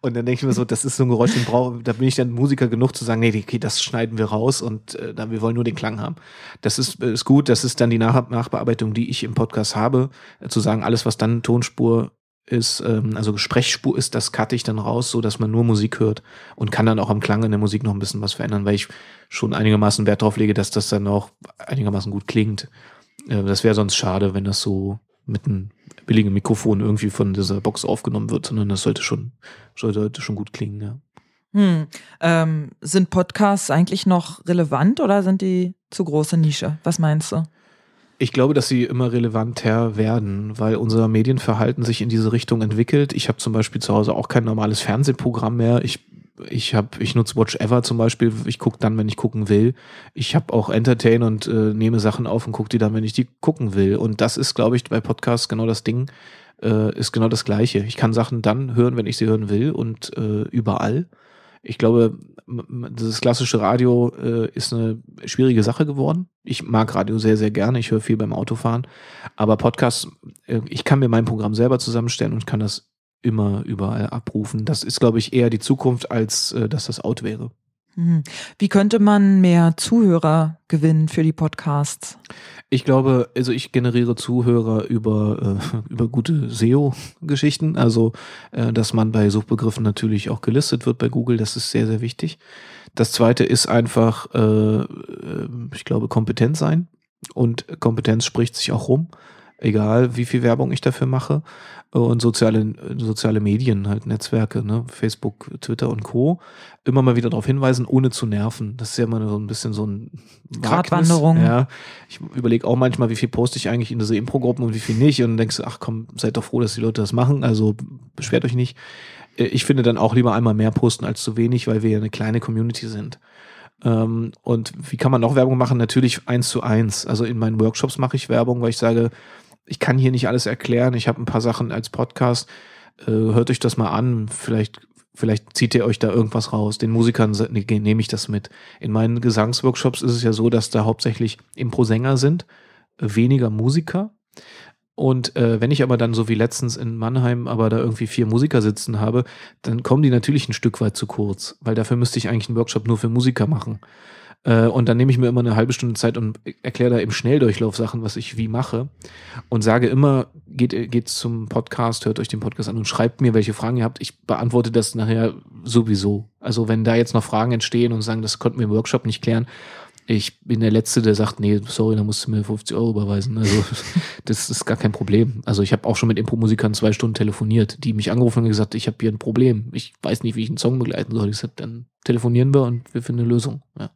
Und dann denke ich mir so, das ist so ein Geräusch, den brauche, da bin ich dann Musiker genug zu sagen, nee, okay, das schneiden wir raus und äh, dann, wir wollen nur den Klang haben. Das ist, ist gut, das ist dann die Nach Nachbearbeitung, die ich im Podcast habe, äh, zu sagen, alles, was dann Tonspur ist, ähm, also Gesprächsspur ist, das cutte ich dann raus, so dass man nur Musik hört und kann dann auch am Klang in der Musik noch ein bisschen was verändern, weil ich schon einigermaßen Wert drauf lege, dass das dann auch einigermaßen gut klingt. Äh, das wäre sonst schade, wenn das so mit einem billigen Mikrofon irgendwie von dieser Box aufgenommen wird, sondern das sollte schon, sollte schon gut klingen, ja. Hm. Ähm, sind Podcasts eigentlich noch relevant oder sind die zu große Nische? Was meinst du? Ich glaube, dass sie immer relevanter werden, weil unser Medienverhalten sich in diese Richtung entwickelt. Ich habe zum Beispiel zu Hause auch kein normales Fernsehprogramm mehr. Ich ich habe, ich nutze Watch Ever zum Beispiel. Ich gucke dann, wenn ich gucken will. Ich habe auch Entertain und äh, nehme Sachen auf und gucke die dann, wenn ich die gucken will. Und das ist, glaube ich, bei Podcasts genau das Ding. Äh, ist genau das Gleiche. Ich kann Sachen dann hören, wenn ich sie hören will und äh, überall. Ich glaube, das klassische Radio äh, ist eine schwierige Sache geworden. Ich mag Radio sehr, sehr gerne. Ich höre viel beim Autofahren. Aber Podcasts, äh, ich kann mir mein Programm selber zusammenstellen und kann das immer überall abrufen. Das ist, glaube ich, eher die Zukunft, als äh, dass das out wäre. Hm. Wie könnte man mehr Zuhörer gewinnen für die Podcasts? Ich glaube, also ich generiere Zuhörer über, äh, <laughs> über gute SEO-Geschichten. Also, äh, dass man bei Suchbegriffen natürlich auch gelistet wird bei Google, das ist sehr, sehr wichtig. Das zweite ist einfach, äh, äh ich glaube, kompetent sein. Und Kompetenz spricht sich auch rum egal wie viel Werbung ich dafür mache. Und soziale, soziale Medien, halt Netzwerke, ne? Facebook, Twitter und Co. Immer mal wieder darauf hinweisen, ohne zu nerven. Das ist ja immer so ein bisschen so ein Gratwanderung. Ja. Ich überlege auch manchmal, wie viel poste ich eigentlich in diese Impro-Gruppen und wie viel nicht. Und denkst ach komm, seid doch froh, dass die Leute das machen. Also beschwert euch nicht. Ich finde dann auch lieber einmal mehr posten als zu wenig, weil wir ja eine kleine Community sind. Ähm, und wie kann man noch Werbung machen? Natürlich eins zu eins. Also in meinen Workshops mache ich Werbung, weil ich sage, ich kann hier nicht alles erklären. Ich habe ein paar Sachen als Podcast. Äh, hört euch das mal an. Vielleicht, vielleicht zieht ihr euch da irgendwas raus. Den Musikern ne, nehme ich das mit. In meinen Gesangsworkshops ist es ja so, dass da hauptsächlich Impro-Sänger sind, äh, weniger Musiker. Und äh, wenn ich aber dann so wie letztens in Mannheim aber da irgendwie vier Musiker sitzen habe, dann kommen die natürlich ein Stück weit zu kurz, weil dafür müsste ich eigentlich einen Workshop nur für Musiker machen. Äh, und dann nehme ich mir immer eine halbe Stunde Zeit und erkläre da im Schnelldurchlauf Sachen, was ich wie mache. Und sage immer, geht, geht zum Podcast, hört euch den Podcast an und schreibt mir, welche Fragen ihr habt. Ich beantworte das nachher sowieso. Also wenn da jetzt noch Fragen entstehen und sagen, das konnten wir im Workshop nicht klären, ich bin der Letzte, der sagt, nee, sorry, da musst du mir 50 Euro überweisen. Also <laughs> das ist gar kein Problem. Also ich habe auch schon mit Impro-Musikern zwei Stunden telefoniert, die mich angerufen und gesagt, ich habe hier ein Problem. Ich weiß nicht, wie ich einen Song begleiten soll. Ich sag, dann telefonieren wir und wir finden eine Lösung. Ja.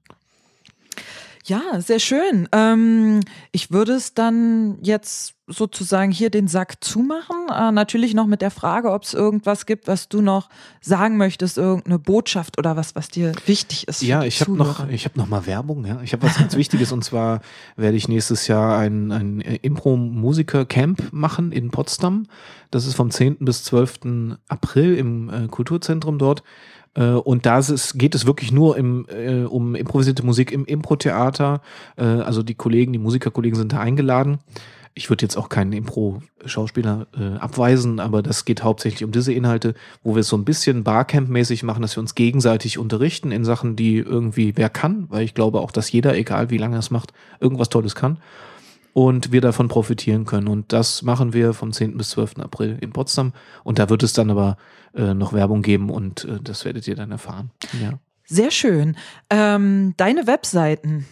Ja, sehr schön. Ähm, ich würde es dann jetzt sozusagen hier den Sack zumachen. Äh, natürlich noch mit der Frage, ob es irgendwas gibt, was du noch sagen möchtest, irgendeine Botschaft oder was, was dir wichtig ist. Ja, ich habe noch, ich habe noch mal Werbung. Ja, ich habe was ganz Wichtiges und zwar werde ich nächstes Jahr ein, ein Impro-Musiker-Camp machen in Potsdam. Das ist vom 10. bis 12. April im äh, Kulturzentrum dort. Äh, und da geht es wirklich nur im, äh, um improvisierte Musik im Impro-Theater. Äh, also die Kollegen, die Musikerkollegen sind da eingeladen. Ich würde jetzt auch keinen Impro-Schauspieler äh, abweisen, aber das geht hauptsächlich um diese Inhalte, wo wir es so ein bisschen Barcamp-mäßig machen, dass wir uns gegenseitig unterrichten in Sachen, die irgendwie wer kann, weil ich glaube auch, dass jeder, egal wie lange er es macht, irgendwas Tolles kann und wir davon profitieren können. Und das machen wir vom 10. bis 12. April in Potsdam. Und da wird es dann aber äh, noch Werbung geben und äh, das werdet ihr dann erfahren. Ja. Sehr schön. Ähm, deine Webseiten.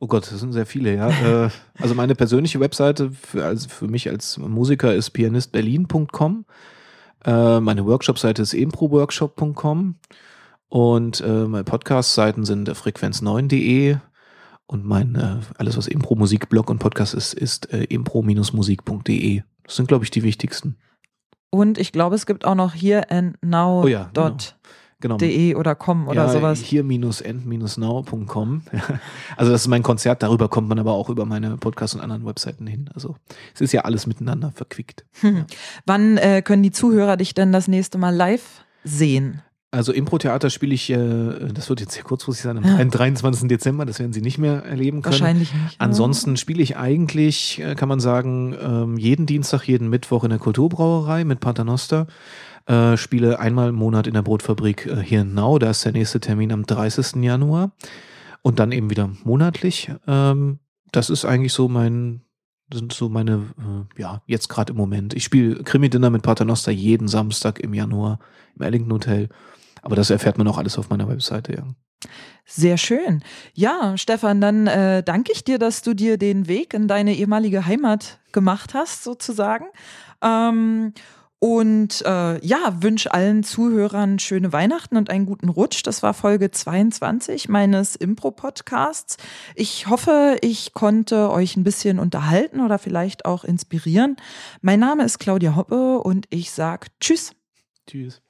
Oh Gott, das sind sehr viele, ja. äh, also meine persönliche Webseite für, also für mich als Musiker ist pianistberlin.com. Äh, meine Workshop-Seite ist improworkshop.com. Und äh, meine Podcast-Seiten sind frequenz9.de und mein äh, alles, was Impro-Musik-Blog und Podcast ist, ist äh, impro-musik.de. Das sind, glaube ich, die wichtigsten. Und ich glaube, es gibt auch noch hier and now. Oh ja, genau. Genau. De oder com oder ja, sowas. Hier-end-now.com. <laughs> also das ist mein Konzert, darüber kommt man aber auch über meine Podcasts und anderen Webseiten hin. Also es ist ja alles miteinander verquickt. Hm. <laughs> Ja. Wann äh, können die Zuhörer dich denn das nächste Mal live sehen? Also Impro-Theater spiele ich, äh, das wird jetzt sehr kurzfristig sein, am ja. 23. Dezember, das werden Sie nicht mehr erleben können. Wahrscheinlich nicht. Ansonsten spiele ich eigentlich, äh, kann man sagen, ähm, jeden Dienstag, jeden Mittwoch in der Kulturbrauerei mit Paternoster. Äh, spiele einmal im Monat in der Brotfabrik äh, hier in Nau, da ist der nächste Termin am 30. Januar. Und dann eben wieder monatlich. Ähm, das ist eigentlich so mein, sind so meine, äh, ja, jetzt gerade im Moment. Ich spiele Krimi-Dinner mit Paternoster jeden Samstag im Januar im Ellington Hotel. Aber das erfährt man auch alles auf meiner Webseite, ja. Sehr schön. Ja, Stefan, dann äh, danke ich dir, dass du dir den Weg in deine ehemalige Heimat gemacht hast, sozusagen. Ähm, und äh, ja, wünsche allen Zuhörern schöne Weihnachten und einen guten Rutsch. Das war Folge 22 meines Impro-Podcasts. Ich hoffe, ich konnte euch ein bisschen unterhalten oder vielleicht auch inspirieren. Mein Name ist Claudia Hoppe und ich sage Tschüss. Tschüss.